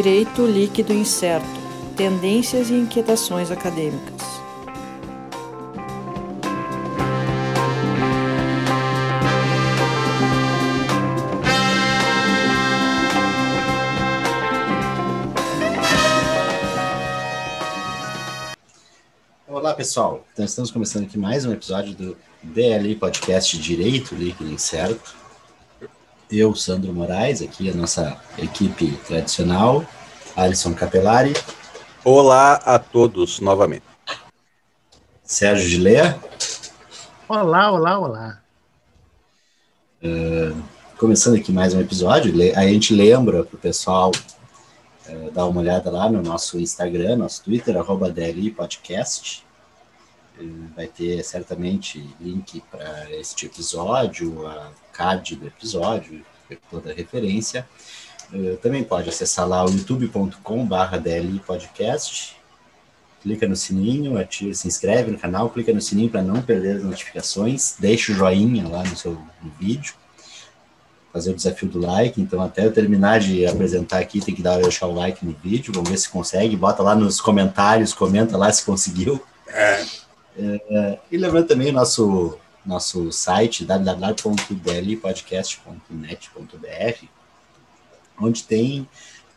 Direito Líquido Incerto Tendências e Inquietações Acadêmicas. Olá pessoal, então estamos começando aqui mais um episódio do DLI Podcast Direito Líquido Incerto. Eu, Sandro Moraes, aqui a nossa equipe tradicional, Alisson Capelari. Olá a todos novamente. Sérgio Gilea. Olá, olá, olá. Uh, começando aqui mais um episódio, a gente lembra para o pessoal uh, dar uma olhada lá no nosso Instagram, nosso Twitter, arroba DLI Podcast. Uh, vai ter certamente link para este episódio, a card do episódio, toda a referência. Uh, também pode acessar lá o youtube.com.br DLI Podcast. Clica no sininho, ativa, se inscreve no canal, clica no sininho para não perder as notificações, deixa o joinha lá no seu no vídeo, fazer o desafio do like. Então, até eu terminar de apresentar aqui, tem que dar, deixar o like no vídeo, vamos ver se consegue. Bota lá nos comentários, comenta lá se conseguiu. É. É, e lembrando também o nosso nosso site www.dlpodcast.net.br, onde tem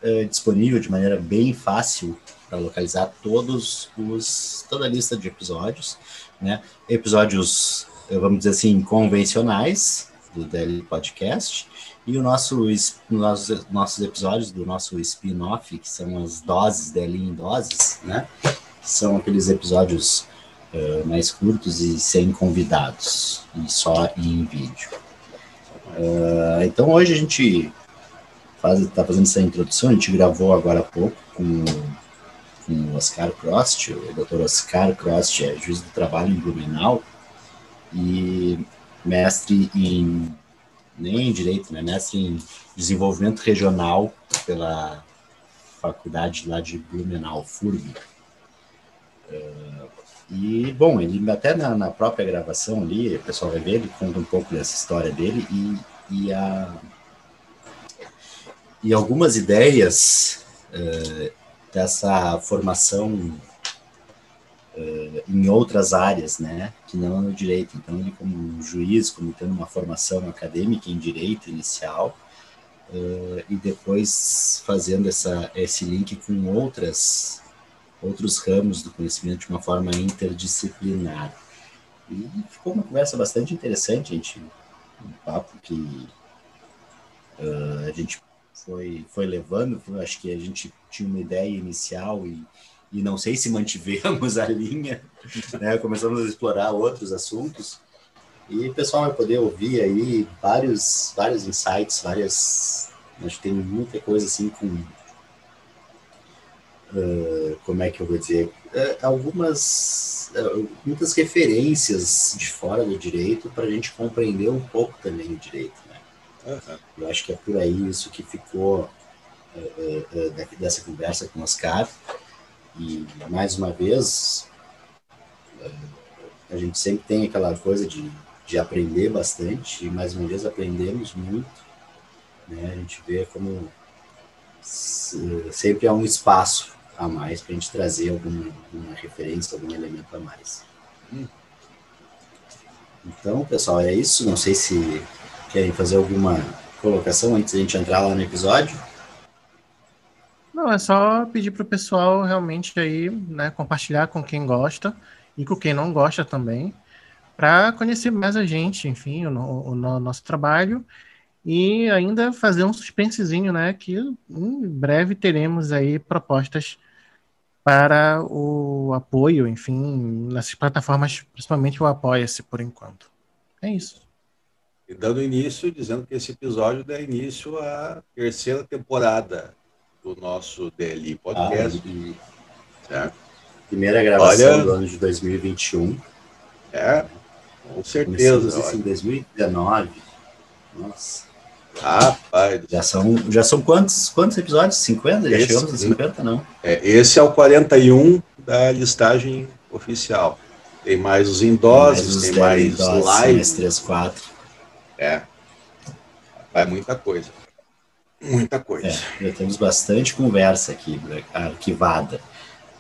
uh, disponível de maneira bem fácil para localizar todos os toda a lista de episódios, né? Episódios, vamos dizer assim, convencionais do DL Podcast e o nosso nossos, nossos episódios do nosso spin-off, que são as doses DL em doses, né? São aqueles episódios uh, mais curtos e sem convidados, e só em vídeo. Uh, então hoje a gente está fazendo essa introdução, a gente gravou agora há pouco com, com o Oscar Crost, o Dr. Oscar Crost é juiz do trabalho em Blumenau e mestre em nem em direito, né, mestre em desenvolvimento regional pela faculdade lá de Blumenau, FURB. Uh, e, bom, ele até na, na, própria gravação ali, o pessoal vai ver, ele conta um pouco dessa história dele e, e, a, e algumas ideias uh, dessa formação uh, em outras áreas, né, que não no direito. Então, ele como juiz, como tendo uma formação acadêmica em direito inicial, uh, e depois fazendo essa, esse link com outras outros ramos do conhecimento de uma forma interdisciplinar. E ficou uma conversa bastante interessante, gente, um papo que uh, a gente foi, foi levando, acho que a gente tinha uma ideia inicial e, e não sei se mantivemos a linha, né? começamos a explorar outros assuntos, e o pessoal vai poder ouvir aí vários, vários insights, várias. Acho que tem muita coisa assim com uh, como é que eu vou dizer, uh, algumas, uh, muitas referências de fora do direito para a gente compreender um pouco também o direito. Né? Uhum. Eu acho que é por aí isso que ficou dessa conversa com o Oscar. E, mais uma vez, a gente sempre tem aquela coisa de, de aprender bastante, e mais uma vez aprendemos muito. Né? A gente vê como sempre há um espaço a mais para a gente trazer alguma, alguma, referência, algum elemento a mais. Hum. Então, pessoal, é isso. Não sei se querem fazer alguma colocação antes de a gente entrar lá no episódio. Não, é só pedir para o pessoal realmente aí, né, compartilhar com quem gosta e com quem não gosta também, para conhecer mais a gente, enfim, o, o, o nosso trabalho e ainda fazer um suspensezinho, né, que em breve teremos aí propostas para o apoio, enfim, nessas plataformas, principalmente o Apoia-se por enquanto. É isso. E dando início, dizendo que esse episódio dá início à terceira temporada do nosso DLI Podcast. Ah, Primeira gravação Olha, do ano de 2021. É, com certeza. Começamos em 2019. Nossa. Rapaz. Já são, já são quantos, quantos episódios? 50? Já esse, chegamos a 50, não? É, esse é o 41 da listagem oficial. Tem mais os indoses, tem mais, tem mais lives. 3, 4. É. Vai muita coisa. Muita coisa. É, já temos bastante conversa aqui né, arquivada.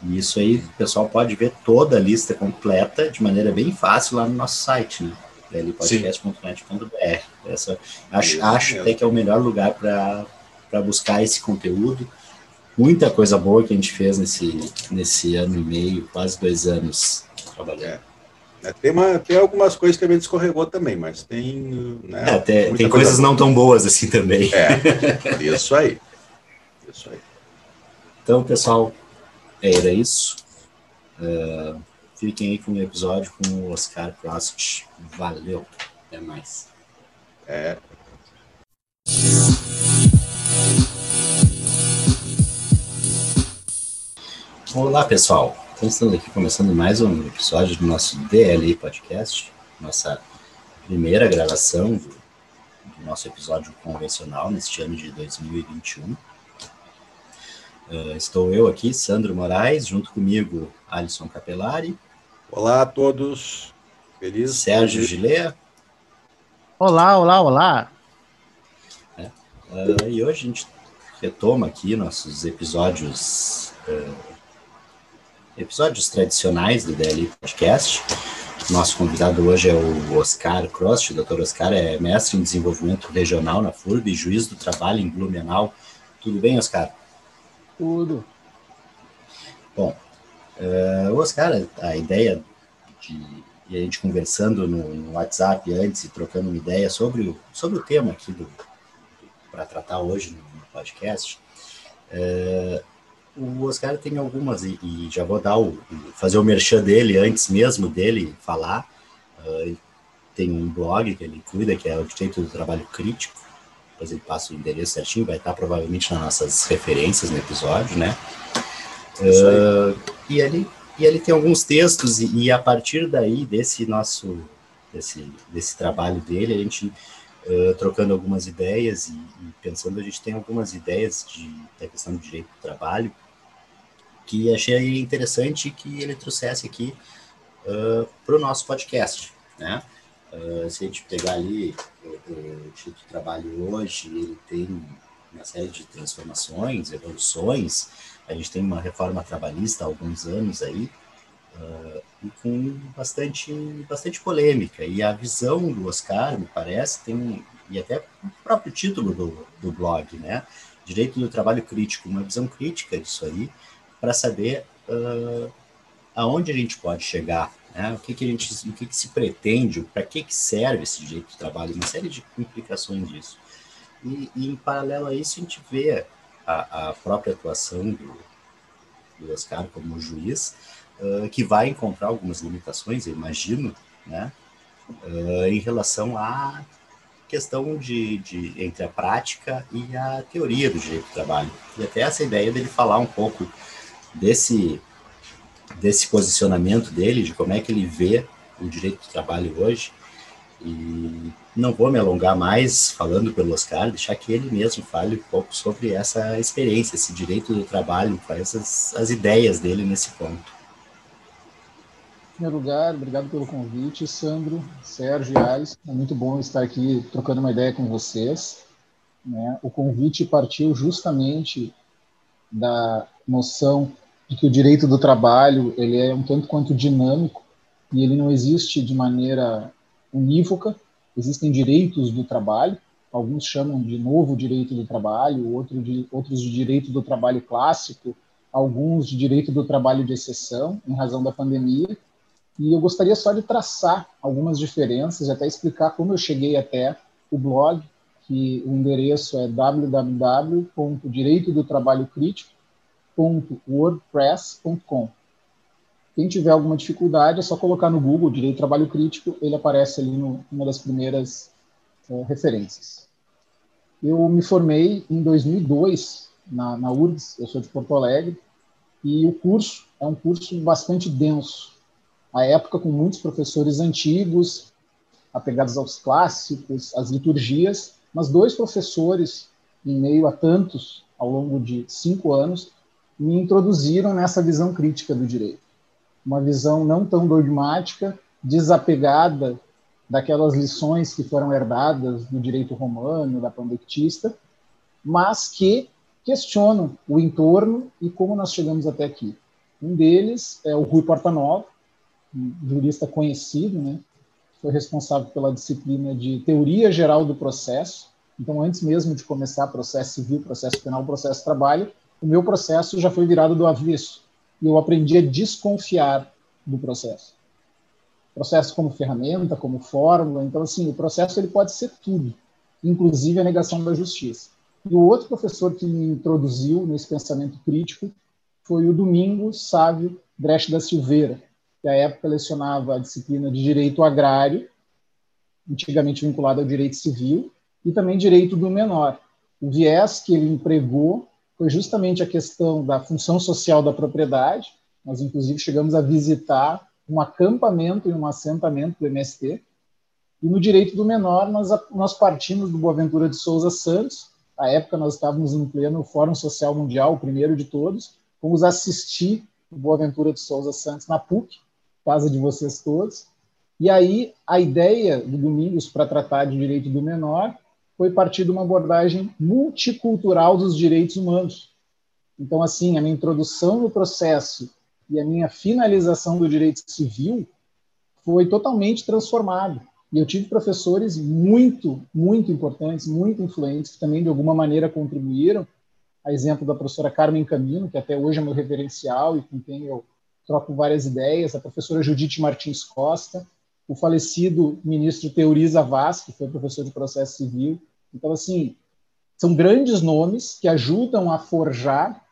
E isso aí o pessoal pode ver toda a lista completa de maneira bem fácil lá no nosso site, né? podcast.net.br. Essa acho, acho até que é o melhor lugar para buscar esse conteúdo. Muita coisa boa que a gente fez nesse, nesse ano e meio, quase dois anos trabalhando. É. Tem, uma, tem algumas coisas que a gente escorregou também, mas tem. Né, é, tem, tem coisas não tão boas assim também. É, isso aí. Isso aí. Então, pessoal, era isso. Uh, fiquem aí com o episódio com o Oscar Prost. Valeu. Até mais. É. Olá, pessoal. Então, estamos aqui começando mais um episódio do nosso DLI Podcast, nossa primeira gravação do, do nosso episódio convencional neste ano de 2021. Uh, ah, estou eu aqui, Sandro Moraes, junto comigo, Alisson Capelari. Olá a todos. Feliz. Sérgio Gilea. Olá, olá, olá. É. Uh, e hoje a gente retoma aqui nossos episódios uh, episódios tradicionais do DLI Podcast. Nosso convidado hoje é o Oscar Crost. O doutor Oscar é mestre em desenvolvimento regional na FURB e juiz do trabalho em Blumenau. Tudo bem, Oscar? Tudo. Bom, uh, Oscar, a ideia de e a gente conversando no, no, WhatsApp antes e trocando uma ideia sobre o, sobre o tema aqui para tratar hoje no, no podcast, uh, o Oscar tem algumas, e, e já vou dar o, fazer o merchan dele antes mesmo dele falar. Uh, tem um blog que ele cuida, que é o Direito do Trabalho Crítico. Depois ele passa o endereço certinho, vai estar provavelmente nas nossas referências no episódio, né? Uh, e ele e ele tem alguns textos e, e, a partir daí desse nosso desse, desse trabalho dele a gente uh, trocando algumas ideias e, e, pensando a gente tem algumas ideias de da questão do direito do trabalho que achei interessante que ele trouxesse aqui uh, para o nosso podcast, né? Uh, se a gente pegar ali o, título de trabalho hoje, ele tem uma série de transformações, evoluções. A gente tem uma reforma trabalhista há alguns anos aí, uh, e com bastante, bastante polêmica. E a visão do Oscar, me parece, tem, e até o próprio título do, do blog, né? Direito do trabalho crítico, uma visão crítica disso aí, para saber uh, aonde a gente pode chegar, né? o, que, que, a gente, o que, que se pretende, para que, que serve esse direito de trabalho, uma série de implicações disso. E, e em paralelo a isso, a gente vê a, a própria atuação do, do Oscar como juiz, uh, que vai encontrar algumas limitações, eu imagino, né? Uh, em relação à questão de, de, entre a prática e a teoria do direito do trabalho. E até essa ideia dele falar um pouco desse, desse posicionamento dele, de como é que ele vê o direito do trabalho hoje. E não vou me alongar mais falando pelo Oscar, deixar que ele mesmo fale um pouco sobre essa experiência, esse direito do trabalho, quais as, as ideias dele nesse ponto. Em primeiro lugar, obrigado pelo convite, Sandro, Sérgio e Ais. É muito bom estar aqui trocando uma ideia com vocês. Né? O convite partiu justamente da noção de que o direito do trabalho ele é um tanto quanto dinâmico e ele não existe de maneira unívoca. Existem direitos do trabalho, alguns chamam de novo direito do trabalho, outro de, outros de direito do trabalho clássico, alguns de direito do trabalho de exceção, em razão da pandemia. E eu gostaria só de traçar algumas diferenças até explicar como eu cheguei até o blog, que o endereço é www.direitodotrabalhocrítico wordpress.com. Quem tiver alguma dificuldade, é só colocar no Google Direito Trabalho Crítico, ele aparece ali no, uma das primeiras é, referências. Eu me formei em 2002 na, na URGS, eu sou de Porto Alegre, e o curso é um curso bastante denso. À época, com muitos professores antigos, apegados aos clássicos, às liturgias, mas dois professores, em meio a tantos, ao longo de cinco anos, me introduziram nessa visão crítica do direito. Uma visão não tão dogmática, desapegada daquelas lições que foram herdadas do direito romano, da pandectista, mas que questionam o entorno e como nós chegamos até aqui. Um deles é o Rui Portanova, um jurista conhecido, né? Foi responsável pela disciplina de Teoria Geral do Processo. Então, antes mesmo de começar processo civil, processo penal, processo trabalho, o meu processo já foi virado do avesso. E eu aprendi a desconfiar do processo. Processo como ferramenta, como fórmula. Então, assim, o processo ele pode ser tudo, inclusive a negação da justiça. E o outro professor que me introduziu nesse pensamento crítico foi o Domingos Sávio Brecht da Silveira, que à época lecionava a disciplina de Direito Agrário, antigamente vinculado ao Direito Civil, e também Direito do Menor. O viés que ele empregou foi justamente a questão da função social da propriedade. Nós, inclusive, chegamos a visitar um acampamento e um assentamento do MST. E no direito do menor, nós, nós partimos do Boaventura de Souza Santos. À época, nós estávamos em pleno Fórum Social Mundial, o primeiro de todos. Fomos assistir o Boaventura de Souza Santos na PUC, casa de vocês todos. E aí, a ideia do Domingos para tratar de direito do menor foi partir de uma abordagem multicultural dos direitos humanos. Então, assim, a minha introdução no processo e a minha finalização do direito civil foi totalmente transformada. E eu tive professores muito, muito importantes, muito influentes, que também de alguma maneira contribuíram. A exemplo da professora Carmen Camino, que até hoje é meu referencial e com quem eu troco várias ideias, a professora Judite Martins Costa, o falecido ministro Teoriza Vaz, que foi professor de processo civil, então, assim, são grandes nomes que ajudam a forjar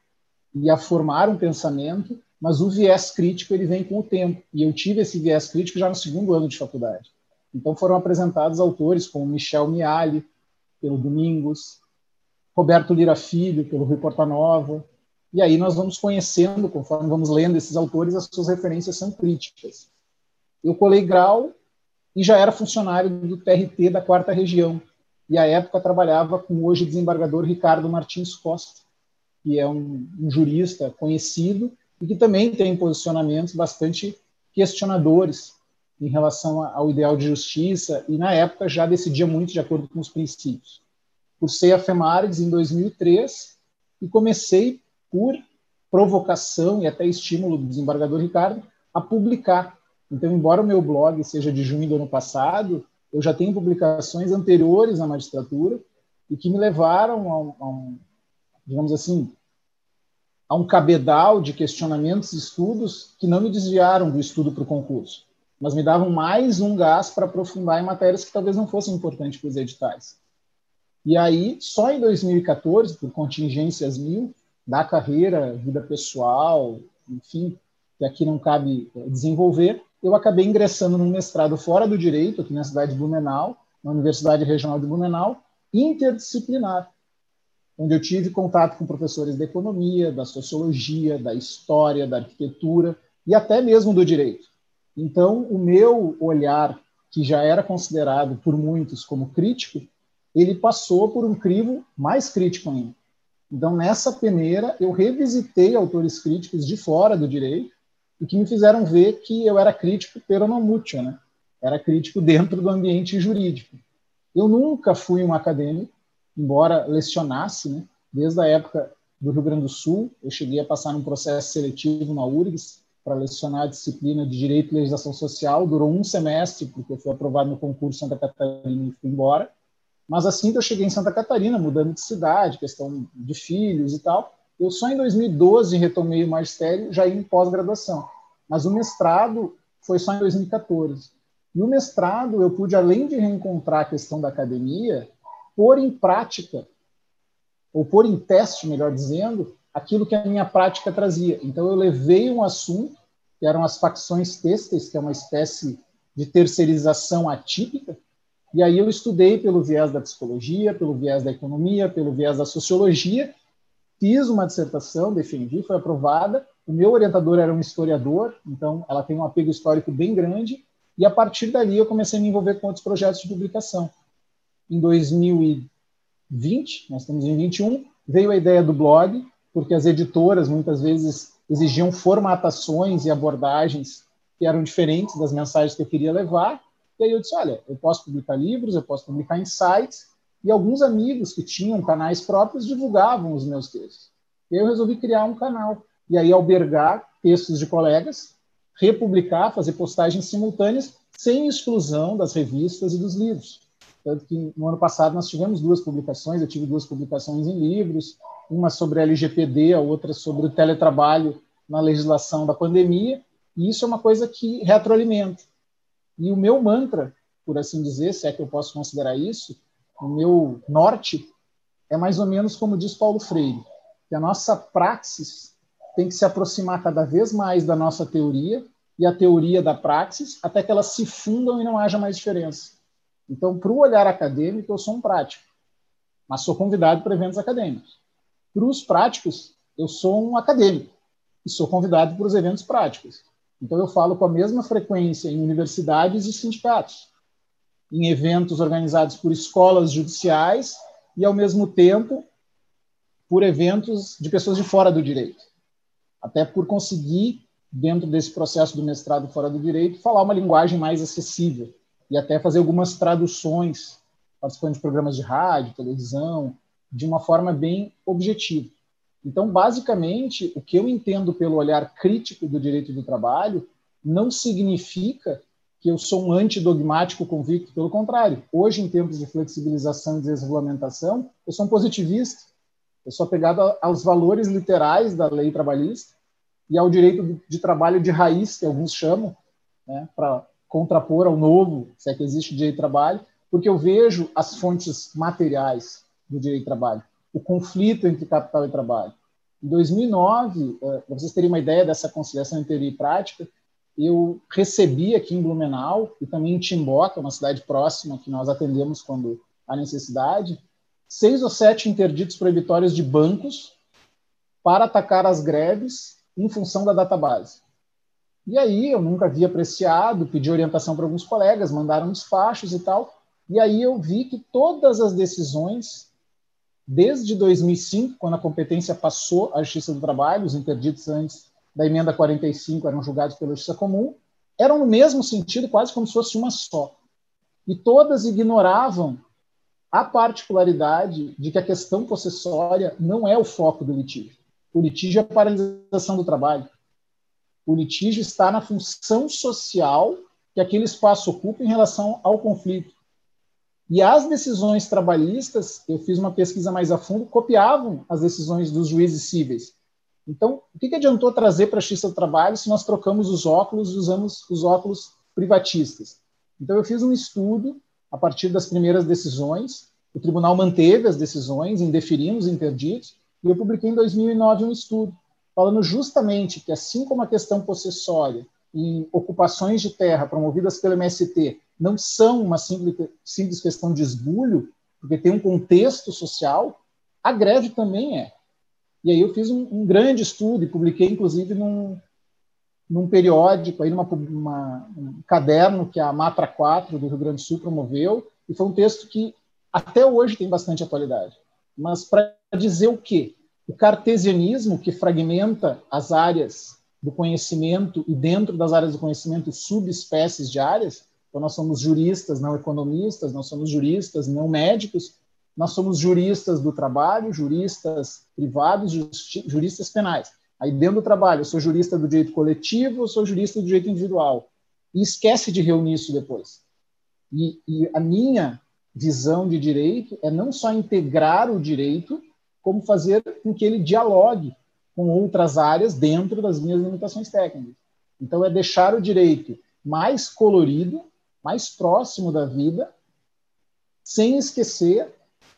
e a formar um pensamento, mas o viés crítico ele vem com o tempo. E eu tive esse viés crítico já no segundo ano de faculdade. Então foram apresentados autores como Michel Miali, pelo Domingos, Roberto Lira Filho, pelo Rui Portanova. E aí nós vamos conhecendo, conforme vamos lendo esses autores, as suas referências são críticas. Eu colei grau e já era funcionário do TRT da quarta região, e à época trabalhava com o hoje desembargador Ricardo Martins Costa, que é um, um jurista conhecido e que também tem posicionamentos bastante questionadores em relação ao ideal de justiça e na época já decidia muito de acordo com os princípios. Cursei a FEMARES em 2003 e comecei por provocação e até estímulo do desembargador Ricardo a publicar. Então, embora o meu blog seja de junho do ano passado, eu já tenho publicações anteriores à magistratura e que me levaram a um, a um digamos assim, a um cabedal de questionamentos e estudos que não me desviaram do estudo para o concurso, mas me davam mais um gás para aprofundar em matérias que talvez não fossem importantes para os editais. E aí, só em 2014, por contingências mil, da carreira, vida pessoal, enfim, que aqui não cabe desenvolver, eu acabei ingressando num mestrado fora do direito, aqui na cidade de Blumenau, na Universidade Regional de Blumenau, interdisciplinar, onde eu tive contato com professores da economia, da sociologia, da história, da arquitetura e até mesmo do direito. Então, o meu olhar, que já era considerado por muitos como crítico, ele passou por um crivo mais crítico ainda. Então, nessa peneira, eu revisitei autores críticos de fora do direito, e que me fizeram ver que eu era crítico per mútua, né? Era crítico dentro do ambiente jurídico. Eu nunca fui um acadêmico, embora lecionasse, né? Desde a época do Rio Grande do Sul, eu cheguei a passar num processo seletivo na URGS para lecionar a disciplina de Direito e Legislação Social. Durou um semestre, porque eu fui aprovado no concurso Santa Catarina e fui embora. Mas assim que eu cheguei em Santa Catarina, mudando de cidade, questão de filhos e tal, eu só em 2012 retomei o magistério, já em pós-graduação. Mas o mestrado foi só em 2014. E o mestrado eu pude, além de reencontrar a questão da academia, pôr em prática, ou pôr em teste, melhor dizendo, aquilo que a minha prática trazia. Então eu levei um assunto, que eram as facções têxteis, que é uma espécie de terceirização atípica, e aí eu estudei pelo viés da psicologia, pelo viés da economia, pelo viés da sociologia, fiz uma dissertação, defendi, foi aprovada. O meu orientador era um historiador, então ela tem um apego histórico bem grande. E a partir dali eu comecei a me envolver com outros projetos de publicação. Em 2020, nós estamos em 21, veio a ideia do blog, porque as editoras muitas vezes exigiam formatações e abordagens que eram diferentes das mensagens que eu queria levar. E aí eu disse, olha, eu posso publicar livros, eu posso publicar sites, E alguns amigos que tinham canais próprios divulgavam os meus textos. E eu resolvi criar um canal e aí albergar textos de colegas, republicar, fazer postagens simultâneas, sem exclusão das revistas e dos livros. Tanto que no ano passado nós tivemos duas publicações, eu tive duas publicações em livros, uma sobre a LGPD, a outra sobre o teletrabalho na legislação da pandemia, e isso é uma coisa que retroalimenta. E o meu mantra, por assim dizer, se é que eu posso considerar isso, o meu norte é mais ou menos como diz Paulo Freire, que a nossa praxis tem que se aproximar cada vez mais da nossa teoria e a teoria da praxis, até que elas se fundam e não haja mais diferença. Então, para o olhar acadêmico, eu sou um prático, mas sou convidado para eventos acadêmicos. Para os práticos, eu sou um acadêmico e sou convidado para os eventos práticos. Então, eu falo com a mesma frequência em universidades e sindicatos, em eventos organizados por escolas judiciais e, ao mesmo tempo, por eventos de pessoas de fora do direito. Até por conseguir, dentro desse processo do mestrado fora do direito, falar uma linguagem mais acessível e até fazer algumas traduções, participando de programas de rádio, televisão, de uma forma bem objetiva. Então, basicamente, o que eu entendo pelo olhar crítico do direito do trabalho não significa que eu sou um antidogmático convicto, pelo contrário. Hoje, em tempos de flexibilização e desregulamentação, eu sou um positivista. Eu sou apegado aos valores literais da lei trabalhista e ao direito de trabalho de raiz, que alguns chamam, né, para contrapor ao novo, se é que existe direito de trabalho, porque eu vejo as fontes materiais do direito de trabalho, o conflito entre capital e trabalho. Em 2009, eh, para vocês terem uma ideia dessa conciliação entre teoria e prática, eu recebi aqui em Blumenau e também em Timbó, que é uma cidade próxima que nós atendemos quando há necessidade, seis ou sete interditos proibitórios de bancos para atacar as greves em função da database. E aí eu nunca havia apreciado, pedi orientação para alguns colegas, mandaram despachos e tal. E aí eu vi que todas as decisões, desde 2005, quando a competência passou à Justiça do Trabalho, os interditos antes da emenda 45 eram julgados pela Justiça Comum, eram no mesmo sentido, quase como se fosse uma só. E todas ignoravam a particularidade de que a questão possessória não é o foco do litígio. O litígio é a paralisação do trabalho. O litígio está na função social que aquele espaço ocupa em relação ao conflito. E as decisões trabalhistas, eu fiz uma pesquisa mais a fundo, copiavam as decisões dos juízes cíveis. Então, o que, que adiantou trazer para a Justiça do Trabalho se nós trocamos os óculos e usamos os óculos privatistas? Então, eu fiz um estudo a partir das primeiras decisões. O tribunal manteve as decisões, indeferindo os interditos, e eu publiquei em 2009 um estudo falando justamente que, assim como a questão possessória e ocupações de terra promovidas pelo MST não são uma simples, simples questão de esbulho, porque tem um contexto social, a greve também é. E aí eu fiz um, um grande estudo e publiquei, inclusive, num, num periódico, aí numa, uma, um caderno que a Matra 4 do Rio Grande do Sul promoveu, e foi um texto que até hoje tem bastante atualidade. Mas para dizer o quê? o cartesianismo, que fragmenta as áreas do conhecimento e dentro das áreas do conhecimento subespécies de áreas, então nós somos juristas, não economistas, nós somos juristas, não médicos, nós somos juristas do trabalho, juristas privados, juristas penais. Aí dentro do trabalho, eu sou jurista do direito coletivo, eu sou jurista do direito individual. E esquece de reunir isso depois. E, e a minha visão de direito é não só integrar o direito, como fazer com que ele dialogue com outras áreas dentro das minhas limitações técnicas. Então, é deixar o direito mais colorido, mais próximo da vida, sem esquecer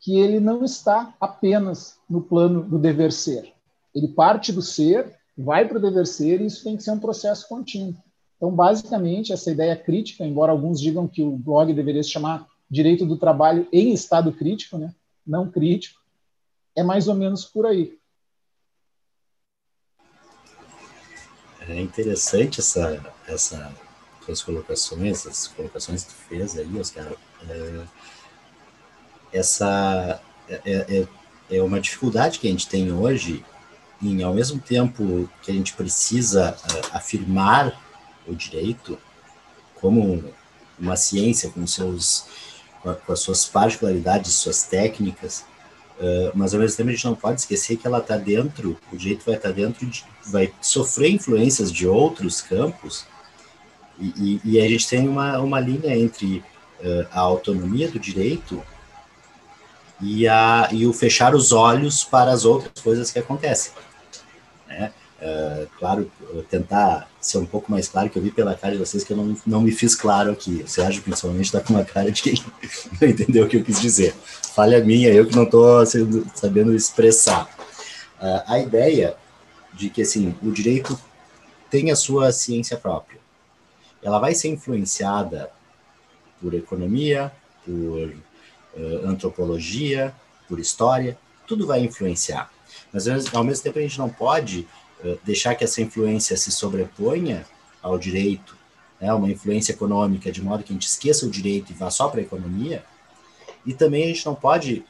que ele não está apenas no plano do dever ser. Ele parte do ser, vai para o dever ser, e isso tem que ser um processo contínuo. Então, basicamente, essa ideia crítica, embora alguns digam que o blog deveria se chamar Direito do Trabalho em Estado Crítico, né? não crítico, é mais ou menos por aí. É interessante essa, essa suas colocações, essas colocações que tu fez aí, Oscar. É, essa é, é, é, é uma dificuldade que a gente tem hoje em, ao mesmo tempo que a gente precisa uh, afirmar o direito como uma ciência com seus com as suas particularidades, suas técnicas, uh, mas ao mesmo tempo a gente não pode esquecer que ela está dentro, o direito vai estar tá dentro, de, vai sofrer influências de outros campos, e, e, e a gente tem uma, uma linha entre uh, a autonomia do direito e, a, e o fechar os olhos para as outras coisas que acontecem. Né? Uh, claro, tentar ser um pouco mais claro, que eu vi pela cara de vocês que eu não, não me fiz claro aqui. O Sérgio, principalmente, está com uma cara de quem não entendeu o que eu quis dizer. Falha minha, eu que não estou sabendo expressar. Uh, a ideia de que assim, o direito tem a sua ciência própria. Ela vai ser influenciada por economia, por uh, antropologia, por história, tudo vai influenciar. Mas ao mesmo tempo a gente não pode uh, deixar que essa influência se sobreponha ao direito, né, uma influência econômica, de modo que a gente esqueça o direito e vá só para a economia. E também a gente não pode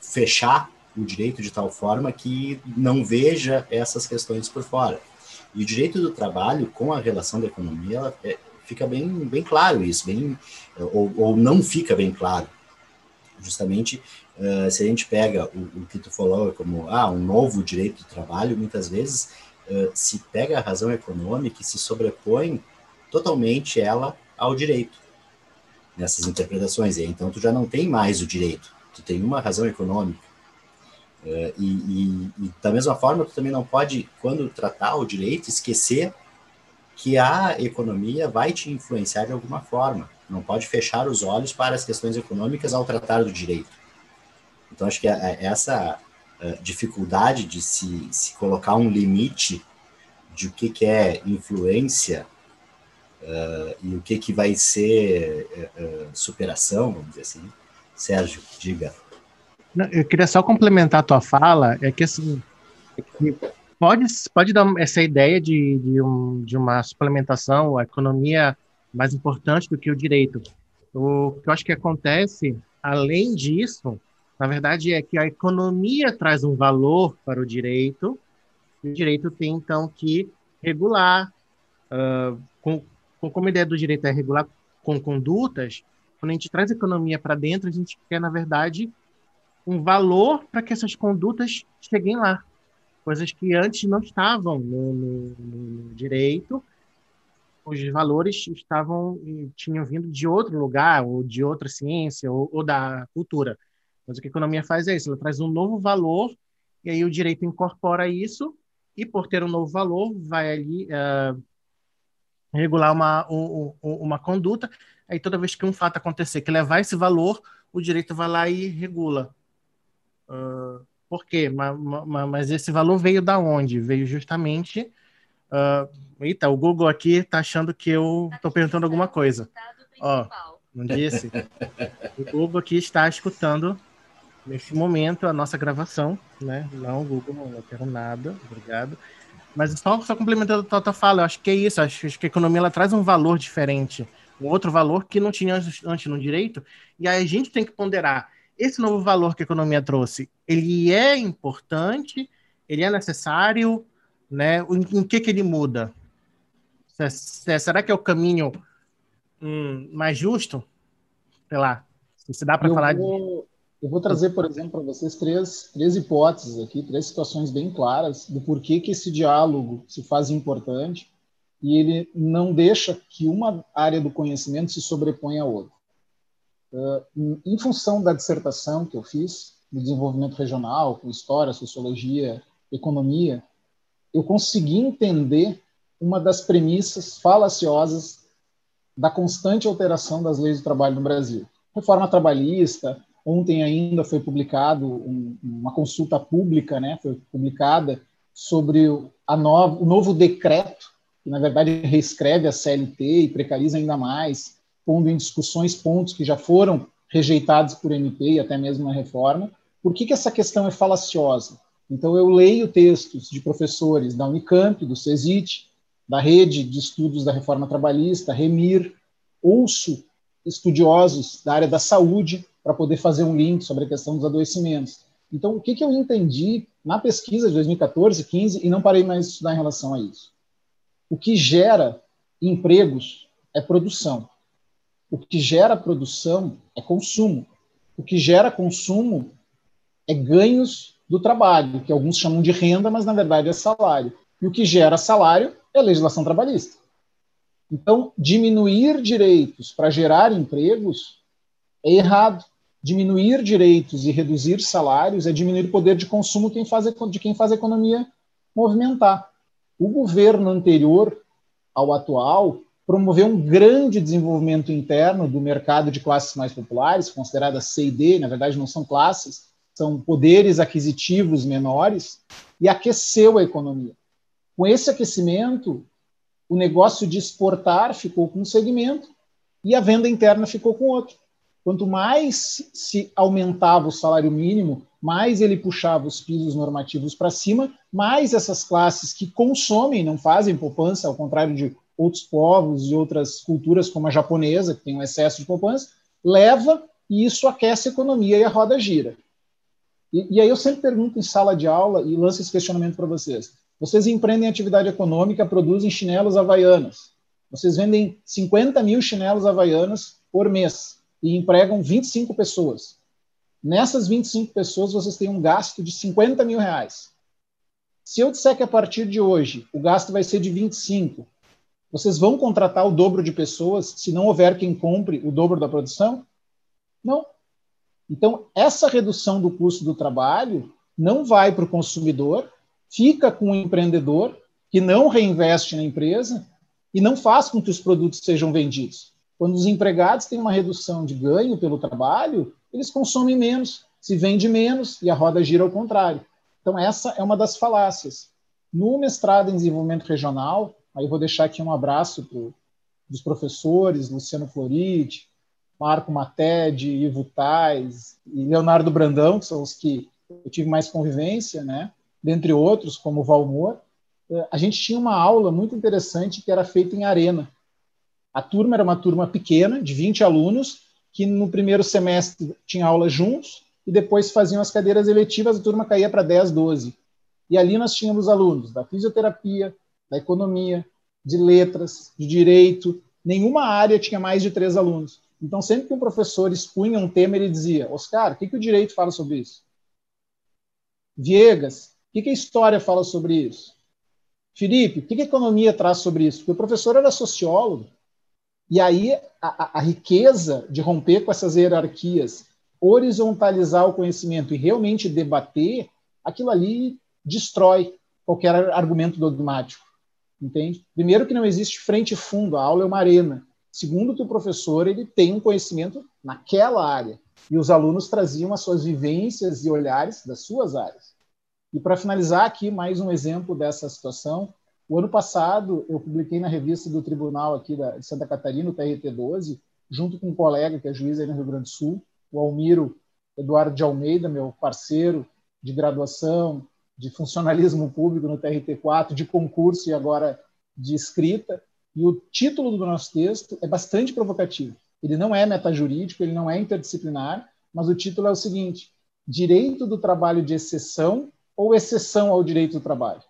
fechar o direito de tal forma que não veja essas questões por fora. E o direito do trabalho com a relação da economia, ela, é, fica bem, bem claro isso, bem, ou, ou não fica bem claro. Justamente, uh, se a gente pega o, o, que tu falou como ah, um novo direito do trabalho, muitas vezes uh, se pega a razão econômica e se sobrepõe totalmente ela ao direito nessas interpretações. E então tu já não tem mais o direito, tu tem uma razão econômica. Uh, e, e, e, da mesma forma, tu também não pode, quando tratar o direito, esquecer que a economia vai te influenciar de alguma forma. Não pode fechar os olhos para as questões econômicas ao tratar do direito. Então, acho que essa dificuldade de se, se colocar um limite de o que, que é influência uh, e o que, que vai ser uh, superação, vamos dizer assim. Sérgio, diga. eu queria só complementar a tua fala, é que assim, é que pode, pode dar essa ideia de, de, um, de uma suplementação, a economia mais importante do que o direito. O que eu acho que acontece, além disso, na verdade, é que a economia traz um valor para o direito, e o direito tem, então, que regular, uh, com, com, como a ideia do direito é regular com condutas, quando a gente traz a economia para dentro, a gente quer, na verdade, um valor para que essas condutas cheguem lá coisas que antes não estavam no, no, no direito, os valores estavam tinham vindo de outro lugar ou de outra ciência ou, ou, da cultura. Mas o que a economia faz é isso, ela traz um novo valor e aí o direito incorpora isso e por ter um novo valor vai ali uh, regular uma, um, uma conduta. Aí toda vez que um fato acontecer que levar esse valor, o direito vai lá e regula. Uh, por quê? Mas, mas esse valor veio da onde? Veio justamente. Uh, eita, o Google aqui está achando que eu estou perguntando alguma coisa. Ó, não disse? o Google aqui está escutando nesse momento a nossa gravação, né? Não, Google, não quero nada, obrigado. Mas só, só complementando a tua fala, eu acho que é isso, acho, acho que a economia ela traz um valor diferente, um outro valor que não tinha antes, antes no direito, e aí a gente tem que ponderar esse novo valor que a economia trouxe, ele é importante, ele é necessário, né? Em, em que que ele muda? Será que é o caminho hum, mais justo? Sei lá, se dá para falar vou, de... Eu vou trazer, por exemplo, para vocês três, três hipóteses aqui, três situações bem claras do porquê que esse diálogo se faz importante e ele não deixa que uma área do conhecimento se sobreponha à outra. Uh, em função da dissertação que eu fiz, de desenvolvimento regional, com história, sociologia, economia, eu consegui entender uma das premissas falaciosas da constante alteração das leis do trabalho no Brasil. Reforma trabalhista, ontem ainda foi publicado um, uma consulta pública, né, foi publicada sobre a o novo decreto, que na verdade reescreve a CLT e precariza ainda mais pondo em discussões pontos que já foram rejeitados por MP e até mesmo na reforma. Por que, que essa questão é falaciosa? Então, eu leio textos de professores da Unicamp, do CESIT, da Rede de Estudos da Reforma Trabalhista, REMIR, ouço estudiosos da área da saúde para poder fazer um link sobre a questão dos adoecimentos. Então, o que, que eu entendi na pesquisa de 2014, 15 e não parei mais de estudar em relação a isso? O que gera empregos é produção. O que gera produção é consumo. O que gera consumo é ganhos do trabalho, que alguns chamam de renda, mas na verdade é salário. E o que gera salário é a legislação trabalhista. Então, diminuir direitos para gerar empregos é errado. Diminuir direitos e reduzir salários é diminuir o poder de consumo de quem faz a economia movimentar. O governo anterior ao atual promoveu um grande desenvolvimento interno do mercado de classes mais populares, consideradas C e D, na verdade não são classes, são poderes aquisitivos menores, e aqueceu a economia. Com esse aquecimento, o negócio de exportar ficou com um segmento e a venda interna ficou com outro. Quanto mais se aumentava o salário mínimo, mais ele puxava os pisos normativos para cima, mais essas classes que consomem, não fazem poupança, ao contrário de outros povos e outras culturas, como a japonesa, que tem um excesso de poupança, leva e isso aquece a economia e a roda gira. E, e aí eu sempre pergunto em sala de aula e lanço esse questionamento para vocês. Vocês empreendem atividade econômica, produzem chinelos havaianos. Vocês vendem 50 mil chinelos havaianos por mês e empregam 25 pessoas. Nessas 25 pessoas, vocês têm um gasto de 50 mil reais. Se eu disser que a partir de hoje o gasto vai ser de 25, vocês vão contratar o dobro de pessoas se não houver quem compre o dobro da produção? Não. Então, essa redução do custo do trabalho não vai para o consumidor, fica com o empreendedor que não reinveste na empresa e não faz com que os produtos sejam vendidos. Quando os empregados têm uma redução de ganho pelo trabalho, eles consomem menos, se vende menos e a roda gira ao contrário. Então, essa é uma das falácias. No mestrado em desenvolvimento regional, aí eu vou deixar aqui um abraço para os professores, Luciano Floride, Marco Mated, Ivo Tais e Leonardo Brandão, que são os que eu tive mais convivência, né? dentre outros, como o Valmor, eh, a gente tinha uma aula muito interessante que era feita em arena. A turma era uma turma pequena, de 20 alunos, que no primeiro semestre tinha aula juntos e depois faziam as cadeiras eletivas, a turma caía para 10, 12. E ali nós tínhamos alunos da fisioterapia, da economia, de letras, de direito. Nenhuma área tinha mais de três alunos. Então, sempre que um professor expunha um tema, ele dizia: Oscar, o que, que o direito fala sobre isso? Viegas, o que, que a história fala sobre isso? Felipe, o que, que a economia traz sobre isso? Porque o professor era sociólogo. E aí a, a, riqueza de romper com essas hierarquias, horizontalizar o conhecimento e realmente debater, aquilo ali destrói qualquer argumento dogmático. Entende? Primeiro que não existe frente e fundo, a aula é uma arena. Segundo que o professor ele tem um conhecimento naquela área e os alunos traziam as suas vivências e olhares das suas áreas. E para finalizar aqui mais um exemplo dessa situação, o ano passado eu publiquei na revista do Tribunal aqui da, de Santa Catarina, o TRT 12, junto com um colega que é juiz aí no Rio Grande do Sul, o Almiro Eduardo de Almeida, meu parceiro de graduação, de funcionalismo público no TRT 4, de concurso e agora de escrita. E o título do nosso texto é bastante provocativo. Ele não é metajurídico, ele não é interdisciplinar, mas o título é o seguinte: Direito do trabalho de exceção ou exceção ao direito do trabalho?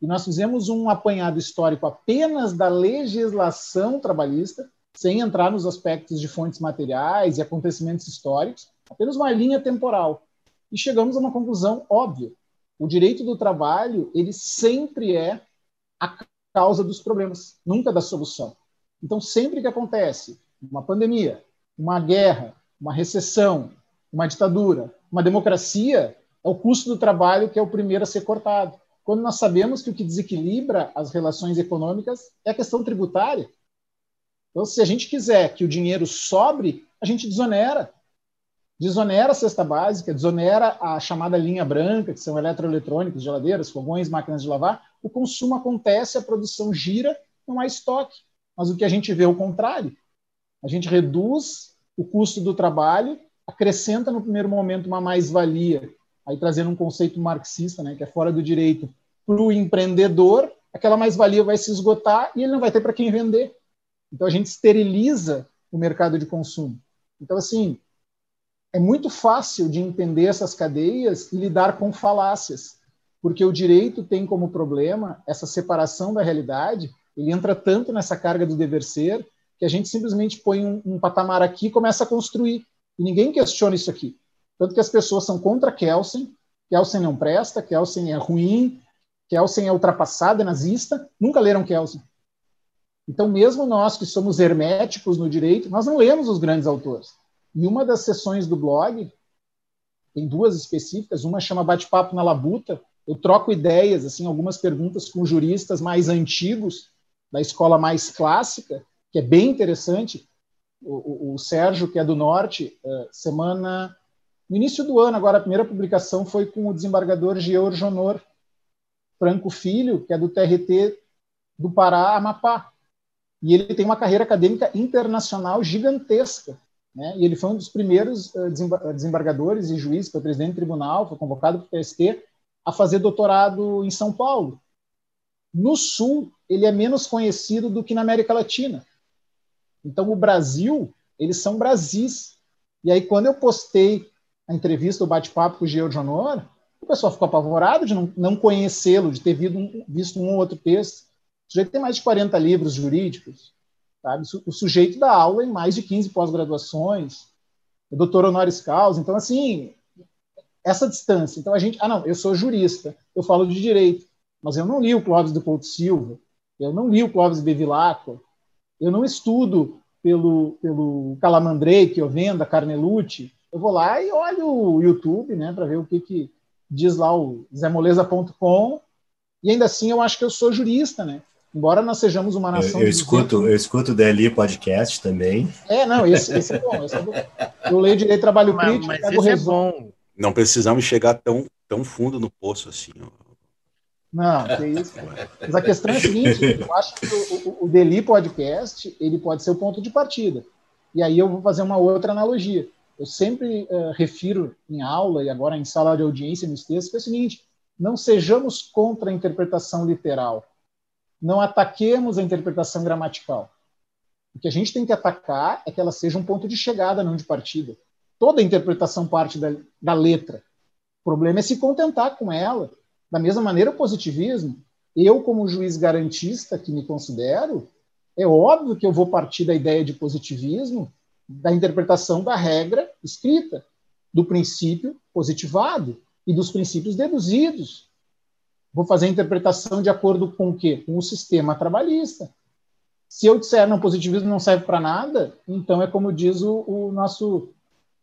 E nós fizemos um apanhado histórico apenas da legislação trabalhista, sem entrar nos aspectos de fontes materiais e acontecimentos históricos, apenas uma linha temporal. E chegamos a uma conclusão óbvia. O direito do trabalho, ele sempre é a causa dos problemas, nunca da solução. Então, sempre que acontece uma pandemia, uma guerra, uma recessão, uma ditadura, uma democracia, é o custo do trabalho que é o primeiro a ser cortado. Quando nós sabemos que o que desequilibra as relações econômicas é a questão tributária. Então, se a gente quiser que o dinheiro sobre, a gente desonera. Desonera a cesta básica, desonera a chamada linha branca, que são eletroeletrônicos, geladeiras, fogões, máquinas de lavar. O consumo acontece, a produção gira, não há estoque. Mas o que a gente vê é o contrário. A gente reduz o custo do trabalho, acrescenta no primeiro momento uma mais-valia, aí trazendo um conceito marxista, né, que é fora do direito, para o empreendedor, aquela mais-valia vai se esgotar e ele não vai ter para quem vender. Então a gente esteriliza o mercado de consumo. Então, assim, é muito fácil de entender essas cadeias e lidar com falácias, porque o direito tem como problema essa separação da realidade, ele entra tanto nessa carga do dever ser, que a gente simplesmente põe um, um patamar aqui e começa a construir. E ninguém questiona isso aqui. Tanto que as pessoas são contra Kelsen, Kelsen não presta, Kelsen é ruim, Kelsen é ultrapassado, é nazista, nunca leram Kelsen. Então, mesmo nós que somos herméticos no direito, nós não lemos os grandes autores. E uma das sessões do blog, tem duas específicas, uma chama Bate-Papo na Labuta, eu troco ideias, assim, algumas perguntas com juristas mais antigos, da escola mais clássica, que é bem interessante. O, o, o Sérgio, que é do Norte, uh, semana... No início do ano, agora, a primeira publicação foi com o desembargador Georg Honor Franco Filho, que é do TRT do Pará, Amapá. E ele tem uma carreira acadêmica internacional gigantesca. Né? E ele foi um dos primeiros uh, desembargadores e juízes, foi presidente do tribunal, foi convocado para o TST a fazer doutorado em São Paulo. No Sul, ele é menos conhecido do que na América Latina. Então, o Brasil, eles são Brasis. E aí, quando eu postei a entrevista, o bate-papo com o Geo Honor, o pessoal ficou apavorado de não, não conhecê-lo, de ter visto um, visto um ou outro texto. O sujeito tem mais de 40 livros jurídicos, sabe? O sujeito dá aula em mais de 15 pós-graduações, é doutor honoris causa. Então, assim, essa distância. Então, a gente, ah, não, eu sou jurista, eu falo de direito, mas eu não li o Clóvis do Couto Silva, eu não li o Clóvis Bevilacqua, eu não estudo pelo, pelo Calamandrei, que eu vendo, a Carnelucci, eu vou lá e olho o YouTube, né, para ver o que, que diz lá o zemoleza.com, e ainda assim eu acho que eu sou jurista, né? Embora nós sejamos uma nação. Eu, eu escuto, eu escuto o DLI podcast também. É, não, esse, esse é bom. Esse é bom. Eu leio direito trabalho crítico, mas, mas esse é bom. Não precisamos chegar tão, tão fundo no poço assim. Não, que isso. Mas a questão é a seguinte: eu acho que o, o, o Deli Podcast ele pode ser o ponto de partida. E aí eu vou fazer uma outra analogia. Eu sempre uh, refiro em aula e agora em sala de audiência nos textos que é o seguinte: não sejamos contra a interpretação literal. Não ataquemos a interpretação gramatical. O que a gente tem que atacar é que ela seja um ponto de chegada, não de partida. Toda interpretação parte da, da letra. O problema é se contentar com ela. Da mesma maneira, o positivismo, eu, como juiz garantista que me considero, é óbvio que eu vou partir da ideia de positivismo da interpretação da regra escrita, do princípio positivado e dos princípios deduzidos. Vou fazer a interpretação de acordo com o quê? Com o sistema trabalhista. Se eu disser não, positivismo não serve para nada, então é como diz o, o nosso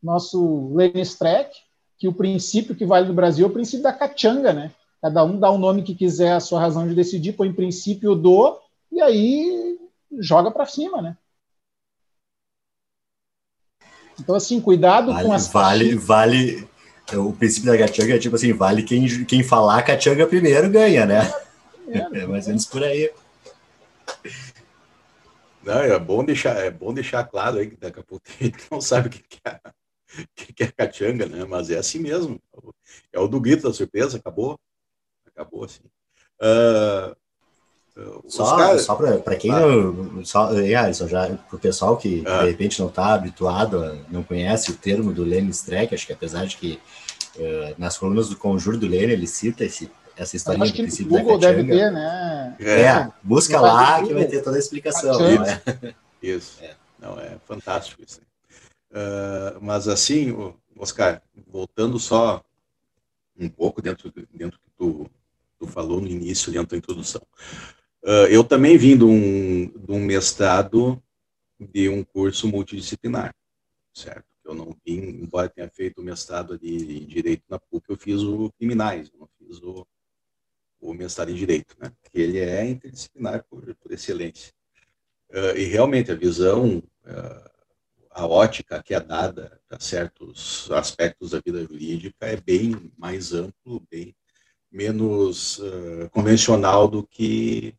nosso Lenin Streck, que o princípio que vale no Brasil é o princípio da cachanga, né? Cada um dá o nome que quiser, a sua razão de decidir, põe princípio do, e aí joga para cima, né? Então, assim, cuidado vale, com as. Vale, vale. O princípio da cachanga é tipo assim: vale quem, quem falar cachanga primeiro ganha, né? É, é mais ou menos por aí. Não, é bom deixar, é bom deixar claro aí que daqui a pouco a gente não sabe o que é, que é cachanga, né? Mas é assim mesmo. É o do grito da surpresa, acabou. Acabou assim. Uh, só, caras... só para quem ah. não. Só, é, Alisson, já para o pessoal que ah. de repente não está habituado, não conhece o termo do Lenin Streck, acho que apesar de que uh, nas colunas do Conjuro do Lenin ele cita esse, essa historinha do princípio Google da deve ter, né? É, é busca lá que vai ter toda a explicação. É? Isso. É. Não, é fantástico isso. Uh, mas assim, Oscar, voltando só um pouco dentro, dentro que tu, tu falou no início, dentro da introdução. Uh, eu também vim de um, de um mestrado de um curso multidisciplinar, certo? Eu não vim, embora tenha feito o mestrado de Direito na PUC, eu fiz o Criminais, eu não fiz o, o mestrado em Direito, né? Que ele é interdisciplinar por, por excelência. Uh, e realmente a visão, uh, a ótica que é dada a certos aspectos da vida jurídica é bem mais amplo, bem menos convencional do que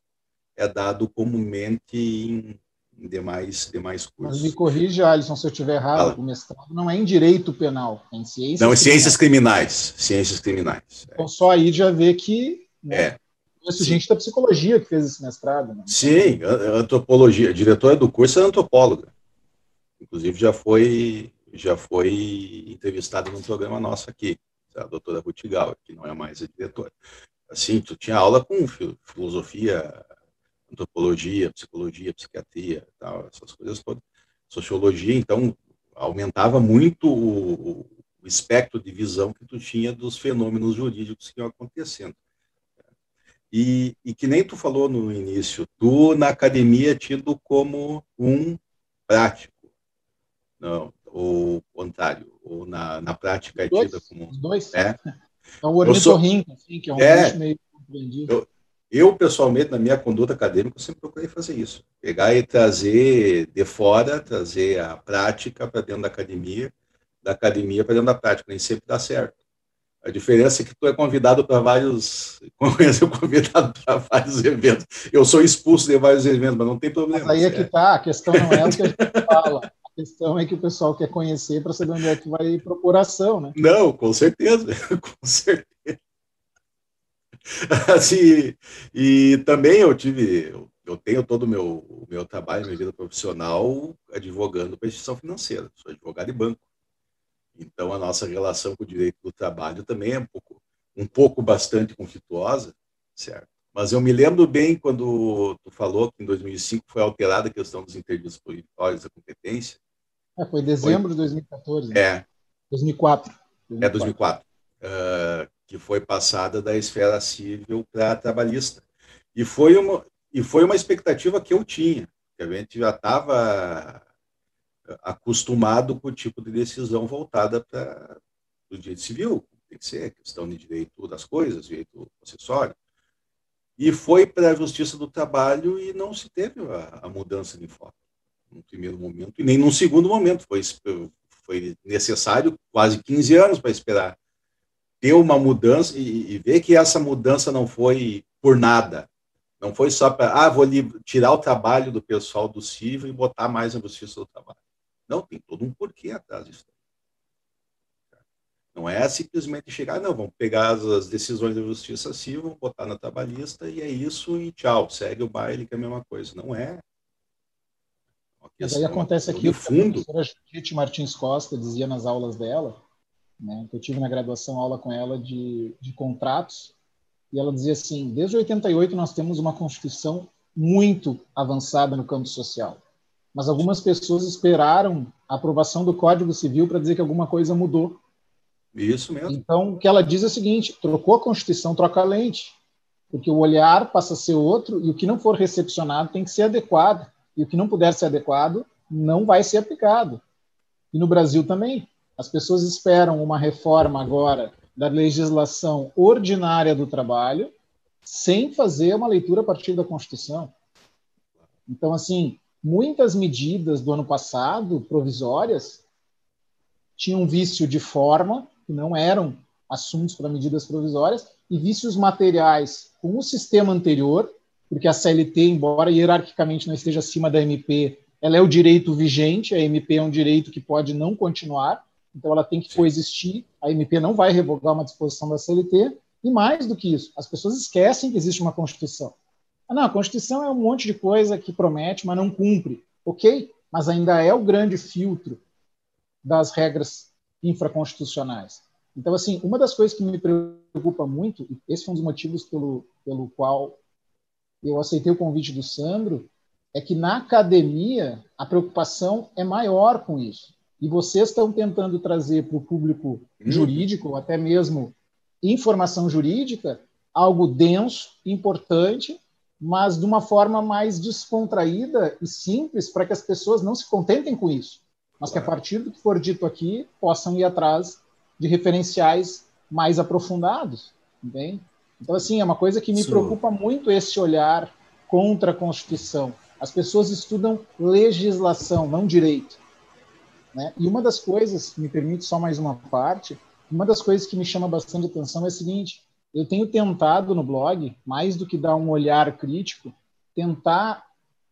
é dado comumente em, em demais, demais cursos. Mas me corrija, Alisson, se eu estiver errado, o mestrado não é em direito penal, é em ciências Não, em ciências criminais. Ciências criminais. É. Então só aí já vê que né, é. Conheço gente da psicologia que fez esse mestrado. Né? Sim, antropologia. A diretora do curso é antropóloga. Inclusive já foi já foi entrevistada num programa nosso aqui, a doutora Rutigal, que não é mais a diretora. Assim, tu tinha aula com filosofia antropologia, psicologia, psiquiatria, tal, essas coisas todas, sociologia, então aumentava muito o, o espectro de visão que tu tinha dos fenômenos jurídicos que iam acontecendo. E, e, que nem tu falou no início, tu na academia é tido como um prático, não, ou contrário, ou na, na prática é tida como... Os dois? É, é o ornitorrinco, assim, que é um é, meio compreendido. Eu, eu, pessoalmente, na minha conduta acadêmica, sempre procurei fazer isso. Pegar e trazer de fora, trazer a prática para dentro da academia, da academia para dentro da prática. Nem sempre dá certo. A diferença é que tu é convidado para vários, eu convidado para vários eventos. Eu sou expulso de vários eventos, mas não tem problema. Mas aí é que tá, a questão não é o que a gente fala. Questão é que o pessoal quer conhecer para saber onde é que vai procuração, né? Não, com certeza, com certeza. Assim, e também eu tive, eu tenho todo o meu, meu trabalho, minha vida profissional advogando para instituição financeira. Sou advogado de banco. Então, a nossa relação com o direito do trabalho também é um pouco, um pouco bastante conflituosa, certo? Mas eu me lembro bem quando tu falou que em 2005 foi alterada a questão dos interditos proibitórios da competência. É, foi dezembro foi... de 2014. Né? É. 2004. 2004. É, 2004. Uh, que foi passada da esfera civil para a trabalhista. E foi, uma, e foi uma expectativa que eu tinha, que a gente já estava acostumado com o tipo de decisão voltada para o direito civil, tem que ser questão de direito das coisas, direito acessório. E foi para a Justiça do Trabalho e não se teve a, a mudança de foco no primeiro momento e nem num segundo momento. Foi, foi necessário quase 15 anos para esperar ter uma mudança e, e, ver que essa mudança não foi por nada. Não foi só para, ah, vou tirar o trabalho do pessoal do CIVA e botar mais na Justiça do Trabalho. Não, tem todo um porquê atrás disso. Não é simplesmente chegar, não, vamos pegar as decisões da Justiça Civil, botar na trabalhista e é isso e tchau, segue o baile que é a mesma coisa. Não é. Mas aí acontece aqui, o fundo. a professora Judite Martins Costa dizia nas aulas dela, né, que eu tive na graduação aula com ela de, de contratos, e ela dizia assim, desde 88 nós temos uma Constituição muito avançada no campo social mas algumas pessoas esperaram a aprovação do Código Civil para dizer que alguma coisa mudou. Isso mesmo. Então, o que ela diz é o seguinte: trocou a Constituição, troca a lente. Porque o olhar passa a ser outro e o que não for recepcionado tem que ser adequado. E o que não puder ser adequado não vai ser aplicado. E no Brasil também. As pessoas esperam uma reforma agora da legislação ordinária do trabalho sem fazer uma leitura a partir da Constituição. Então, assim, muitas medidas do ano passado, provisórias, tinham vício de forma, que não eram assuntos para medidas provisórias, e vícios materiais com o sistema anterior, porque a CLT, embora hierarquicamente não esteja acima da MP, ela é o direito vigente, a MP é um direito que pode não continuar, então ela tem que coexistir, a MP não vai revogar uma disposição da CLT, e mais do que isso, as pessoas esquecem que existe uma Constituição. Ah, não, a Constituição é um monte de coisa que promete, mas não cumpre. Ok, mas ainda é o grande filtro das regras infraconstitucionais. Então, assim, uma das coisas que me preocupa muito, e esse foi um dos motivos pelo, pelo qual eu aceitei o convite do Sandro, é que na academia a preocupação é maior com isso. E vocês estão tentando trazer para o público uhum. jurídico, ou até mesmo informação jurídica, algo denso, importante, mas de uma forma mais descontraída e simples para que as pessoas não se contentem com isso, mas que a partir do que for dito aqui possam ir atrás de referenciais mais aprofundados, entende? Então assim é uma coisa que me Sim. preocupa muito esse olhar contra a Constituição. As pessoas estudam legislação, não direito, né? E uma das coisas, me permite só mais uma parte, uma das coisas que me chama bastante atenção é a seguinte: eu tenho tentado no blog, mais do que dar um olhar crítico, tentar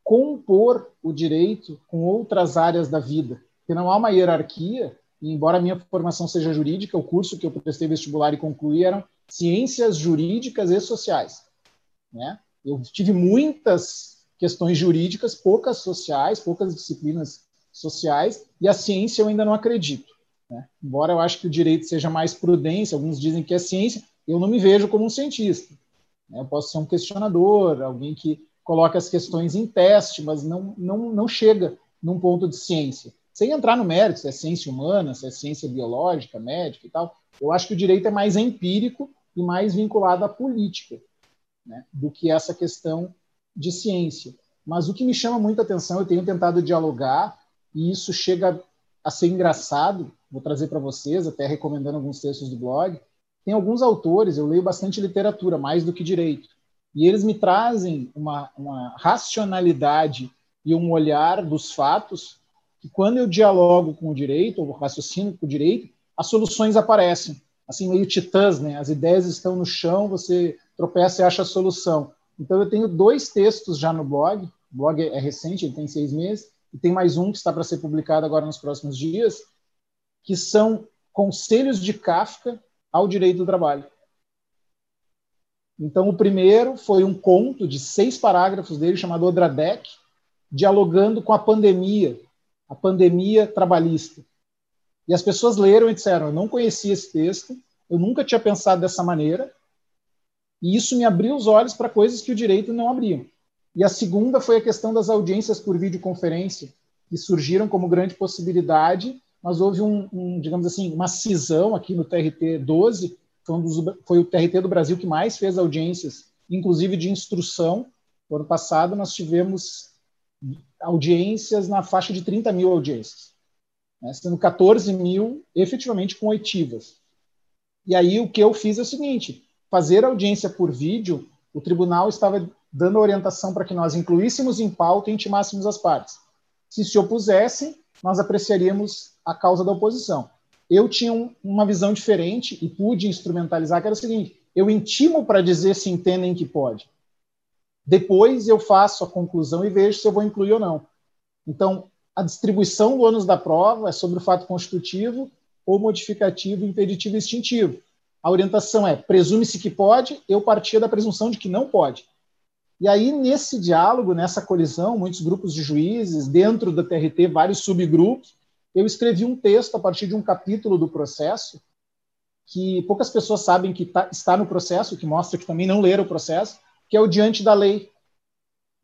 compor o direito com outras áreas da vida. Porque não há uma hierarquia, e embora a minha formação seja jurídica, o curso que eu prestei vestibular e concluí eram ciências jurídicas e sociais. Né? Eu tive muitas questões jurídicas, poucas sociais, poucas disciplinas sociais, e a ciência eu ainda não acredito. Né? Embora eu acho que o direito seja mais prudência, alguns dizem que é ciência, eu não me vejo como um cientista. Né? Eu posso ser um questionador, alguém que coloca as questões em teste, mas não, não, não chega num ponto de ciência. Sem entrar no mérito, se é ciência humana, se é ciência biológica, médica e tal, eu acho que o direito é mais empírico e mais vinculado à política né, do que essa questão de ciência. Mas o que me chama muita atenção, eu tenho tentado dialogar, e isso chega a ser engraçado, vou trazer para vocês, até recomendando alguns textos do blog. Tem alguns autores, eu leio bastante literatura, mais do que direito, e eles me trazem uma, uma racionalidade e um olhar dos fatos que, quando eu dialogo com o direito, ou raciocino com o direito, as soluções aparecem. Assim, meio titãs, né? As ideias estão no chão, você tropeça e acha a solução. Então, eu tenho dois textos já no blog. O blog é recente, ele tem seis meses, e tem mais um que está para ser publicado agora nos próximos dias, que são conselhos de Kafka ao direito do trabalho. Então, o primeiro foi um conto de seis parágrafos dele, chamado Odradek, dialogando com a pandemia, a pandemia trabalhista. E as pessoas leram e disseram: Eu não conhecia esse texto, eu nunca tinha pensado dessa maneira, e isso me abriu os olhos para coisas que o direito não abriam. E a segunda foi a questão das audiências por videoconferência, que surgiram como grande possibilidade, mas houve um, um digamos assim, uma cisão aqui no TRT 12 foi, um dos, foi o TRT do Brasil que mais fez audiências, inclusive de instrução. No ano passado, nós tivemos audiências na faixa de 30 mil audiências, né, sendo 14 mil efetivamente com oitivas. E aí o que eu fiz é o seguinte: fazer audiência por vídeo, o tribunal estava dando orientação para que nós incluíssemos em pauta e intimássemos as partes. Se se opusessem, nós apreciaríamos a causa da oposição eu tinha um, uma visão diferente e pude instrumentalizar, que era o seguinte: eu intimo para dizer se entendem que pode. Depois eu faço a conclusão e vejo se eu vou incluir ou não. Então, a distribuição do ônus da prova é sobre o fato constitutivo ou modificativo, impeditivo e extintivo. A orientação é: presume-se que pode, eu partia da presunção de que não pode. E aí, nesse diálogo, nessa colisão, muitos grupos de juízes, dentro da TRT, vários subgrupos, eu escrevi um texto a partir de um capítulo do processo, que poucas pessoas sabem que tá, está no processo, que mostra que também não leram o processo, que é o diante da lei.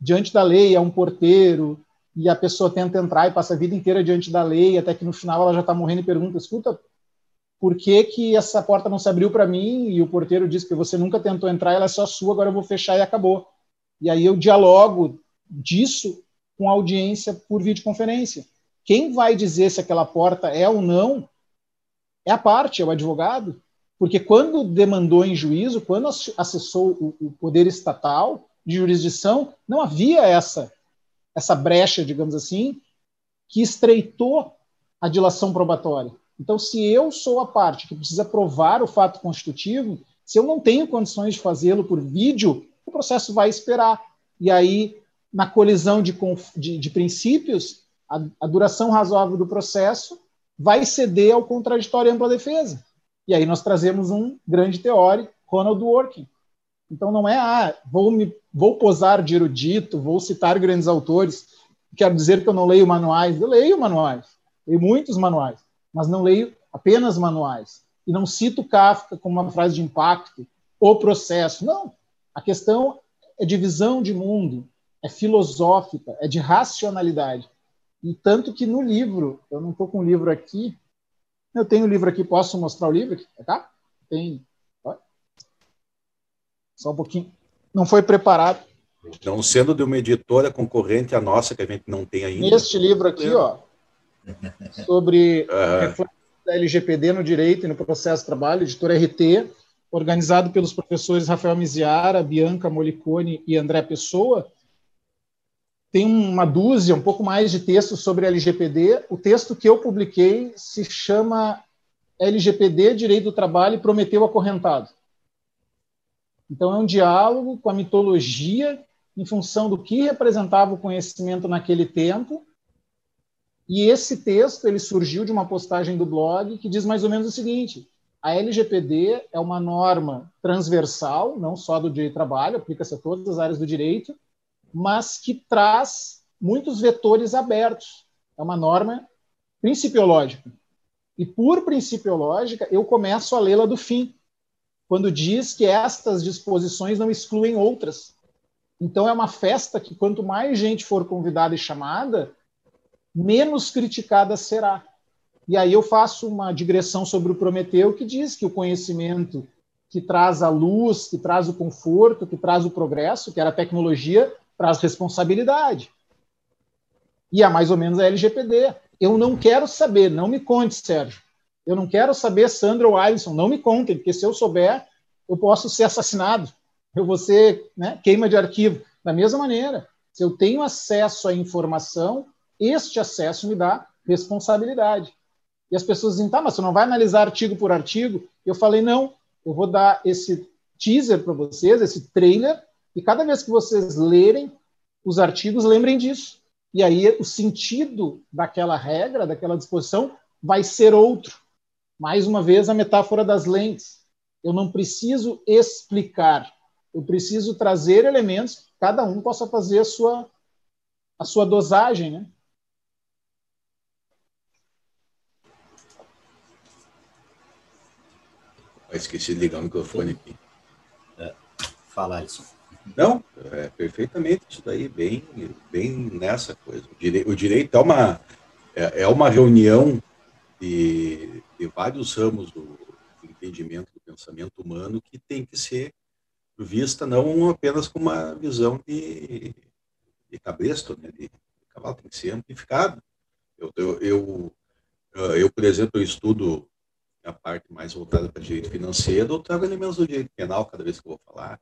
Diante da lei é um porteiro, e a pessoa tenta entrar e passa a vida inteira diante da lei, até que no final ela já está morrendo e pergunta: escuta, por que, que essa porta não se abriu para mim? E o porteiro diz que você nunca tentou entrar, ela é só sua, agora eu vou fechar e acabou. E aí eu dialogo disso com a audiência por videoconferência. Quem vai dizer se aquela porta é ou não é a parte, é o advogado. Porque quando demandou em juízo, quando acessou o, poder estatal de jurisdição, não havia essa, essa brecha, digamos assim, que estreitou a dilação probatória. Então, se eu sou a parte que precisa provar o fato constitutivo, se eu não tenho condições de fazê-lo por vídeo, o processo vai esperar. E aí, na colisão de, de, de princípios, a, a duração razoável do processo vai ceder ao contraditório ampla defesa. E aí nós trazemos um grande teórico, Ronald Dworkin. Então não é, ah, vou, me, vou posar de erudito, vou citar grandes autores, quero dizer que eu não leio manuais. Eu leio manuais, leio muitos manuais, mas não leio apenas manuais. E não cito Kafka como uma frase de impacto, o processo. Não. A questão é de visão de mundo, é filosófica, é de racionalidade. E tanto que no livro, eu não estou com o livro aqui, eu tenho o livro aqui, posso mostrar o livro? Tá? Tem. Só um pouquinho. Não foi preparado. Não sendo de uma editora concorrente à nossa, que a gente não tem ainda. Este livro aqui, ó, sobre uhum. da LGPD no direito e no processo de trabalho, editora RT, organizado pelos professores Rafael Miziara, Bianca Molicone e André Pessoa, tem uma dúzia, um pouco mais de textos sobre LGPD. O texto que eu publiquei se chama LGPD, Direito do Trabalho e Prometeu Acorrentado. Então, é um diálogo com a mitologia em função do que representava o conhecimento naquele tempo. E esse texto ele surgiu de uma postagem do blog que diz mais ou menos o seguinte: a LGPD é uma norma transversal, não só do direito do trabalho, aplica-se a todas as áreas do direito, mas que traz muitos vetores abertos. É uma norma principiológica. E por principiológica, eu começo a lê-la do fim, quando diz que estas disposições não excluem outras. Então é uma festa que quanto mais gente for convidada e chamada, menos criticada será. E aí eu faço uma digressão sobre o Prometeu que diz que o conhecimento que traz a luz, que traz o conforto, que traz o progresso, que era a tecnologia, traz responsabilidade. E é mais ou menos a LGPD. Eu não quero saber, não me conte, Sérgio. Eu não quero saber Sandra ou Alisson, não me contem, porque se eu souber, eu posso ser assassinado. Eu vou ser né, queima de arquivo. Da mesma maneira, se eu tenho acesso à informação, este acesso me dá responsabilidade. E as pessoas dizem, tá, mas você não vai analisar artigo por artigo? Eu falei, não, eu vou dar esse teaser para vocês, esse trailer, e cada vez que vocês lerem os artigos, lembrem disso. E aí o sentido daquela regra, daquela disposição, vai ser outro. Mais uma vez, a metáfora das lentes. Eu não preciso explicar, eu preciso trazer elementos que cada um possa fazer a sua, a sua dosagem, né? esqueci de ligar o microfone aqui. É, fala, Alisson. Não, é perfeitamente isso daí, bem, bem nessa coisa. O direito, o direito é uma é, é uma reunião de, de vários ramos do, do, entendimento do pensamento humano que tem que ser vista não apenas com uma visão de, de cabresto, né, de, de cavalo, tem que ser amplificado. Eu, eu, eu, eu, por exemplo, eu estudo a parte mais voltada para direito financeiro, eu trago elementos do direito penal cada vez que eu vou falar.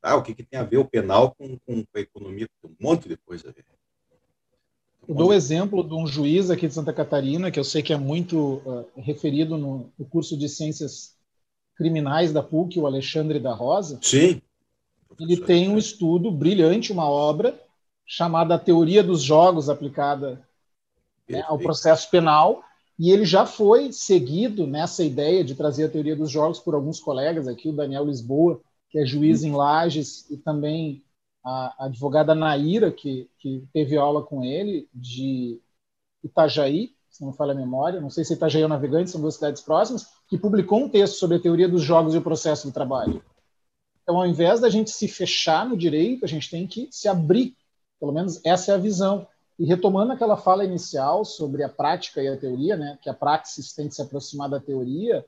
Tá? O que, que tem a ver o penal com, com, a economia? Tem um monte de coisa a ver. Eu dou o exemplo de um juiz aqui de Santa Catarina, que eu sei que é muito uh, referido no, no, curso de Ciências Criminais da PUC, o Alexandre da Rosa. Sim. Ele tem um estudo brilhante, uma obra chamada A Teoria dos Jogos aplicada né, ao processo penal, e ele já foi seguido nessa ideia de trazer a teoria dos jogos por alguns colegas aqui, o Daniel Lisboa, que é juiz em Lages, e também a, advogada Naira, que, que teve aula com ele, de Itajaí, se não falha a memória, não sei se Itajaí ou Navegante, são duas cidades próximas, que publicou um texto sobre a teoria dos jogos e o processo do trabalho. Então, ao invés da gente se fechar no direito, a gente tem que se abrir. Pelo menos essa é a visão. E retomando aquela fala inicial sobre a prática e a teoria, né, que a praxis tem que se aproximar da teoria,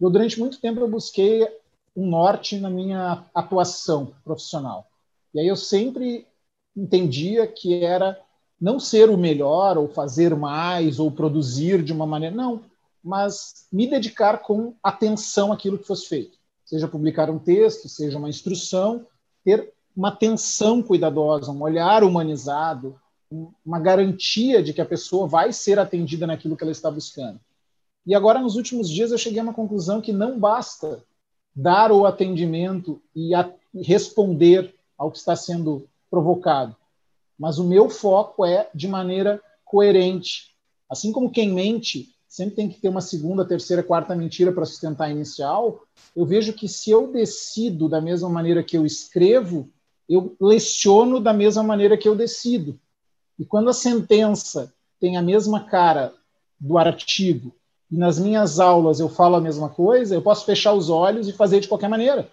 eu durante muito tempo eu busquei um norte na minha atuação profissional. E aí eu sempre entendia que era não ser o melhor ou fazer mais ou produzir de uma maneira, não, mas me dedicar com atenção àquilo que fosse feito. Seja publicar um texto, seja uma instrução, ter uma atenção cuidadosa, um olhar humanizado, uma garantia de que a pessoa vai ser atendida naquilo que ela está buscando. E agora, nos últimos dias, eu cheguei a uma conclusão que não basta dar o atendimento e responder ao que está sendo provocado, mas o meu foco é de maneira coerente. Assim como quem mente sempre tem que ter uma segunda, terceira, quarta mentira para sustentar a inicial, eu vejo que se eu decido da mesma maneira que eu escrevo, eu leciono da mesma maneira que eu decido. E quando a sentença tem a mesma cara do artigo e nas minhas aulas eu falo a mesma coisa, eu posso fechar os olhos e fazer de qualquer maneira,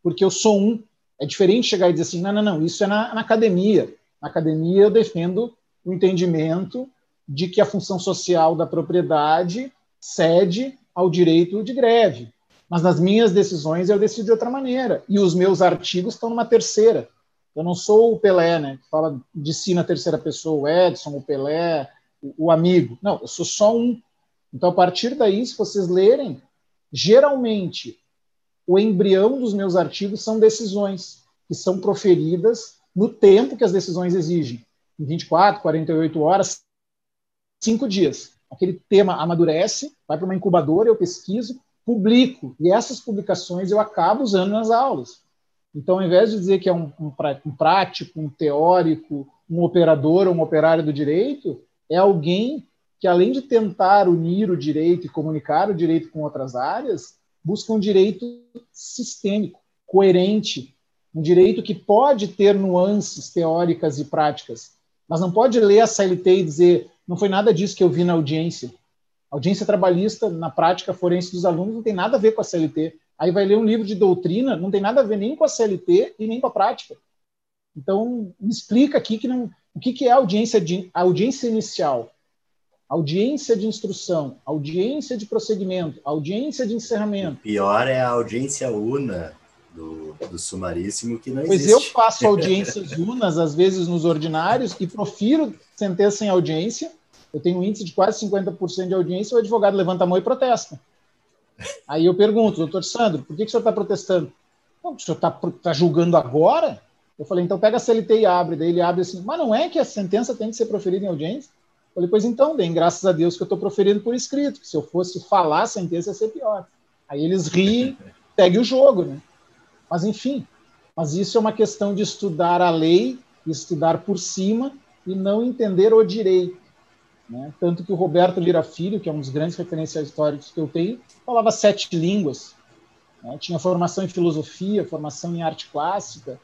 porque eu sou um. É diferente chegar e dizer assim: não, não, não, isso é na, na academia. Na academia eu defendo o entendimento de que a função social da propriedade cede ao direito de greve. Mas nas minhas decisões eu decido de outra maneira. E os meus artigos estão numa terceira. Eu não sou o Pelé, né? Que fala de si na terceira pessoa, o Edson, o Pelé, o, o amigo. Não, eu sou só um. Então, a partir daí, se vocês lerem, geralmente o embrião dos meus artigos são decisões que são proferidas no tempo que as decisões exigem. Em 24, 48 horas, cinco dias. Aquele tema amadurece, vai para uma incubadora, eu pesquiso, publico. E essas publicações eu acabo usando nas aulas. Então, ao invés de dizer que é um, um, um prático, um teórico, um operador ou um operário do direito, é alguém que, além de tentar unir o direito e comunicar o direito com outras áreas, busca um direito sistêmico, coerente, um direito que pode ter nuances teóricas e práticas, mas não pode ler a CLT e dizer não foi nada disso que eu vi na audiência. A audiência trabalhista, na prática forense dos alunos, não tem nada a ver com a CLT. Aí vai ler um livro de doutrina, não tem nada a ver nem com a CLT e nem com a prática. Então, me explica aqui que não, o que, é audiência, de, audiência inicial, audiência de instrução, audiência de prosseguimento, audiência de encerramento. O pior é a audiência una do, do sumaríssimo que não pois existe. Pois eu faço audiências unas, às vezes nos ordinários, e profiro sentença em audiência. Eu tenho um índice de quase 50% de audiência, o advogado levanta a mão e protesta. Aí eu pergunto, doutor Sandro, por que, que o senhor está protestando? Não, o senhor está tá julgando agora? Eu falei, então pega a CLT e abre. Daí ele abre assim, mas não é que a sentença tem que ser proferida em audiência? Falei, pois então, bem, graças a Deus que eu estou proferindo por escrito, que se eu fosse falar a sentença ia ser pior. Aí eles riem, segue o jogo, né? Mas enfim, mas isso é uma questão de estudar a lei, estudar por cima e não entender o direito. Né? Tanto que o Roberto Lira Filho, que é um dos grandes referenciais históricos que eu tenho, falava sete línguas, né? tinha formação em filosofia, formação em arte clássica,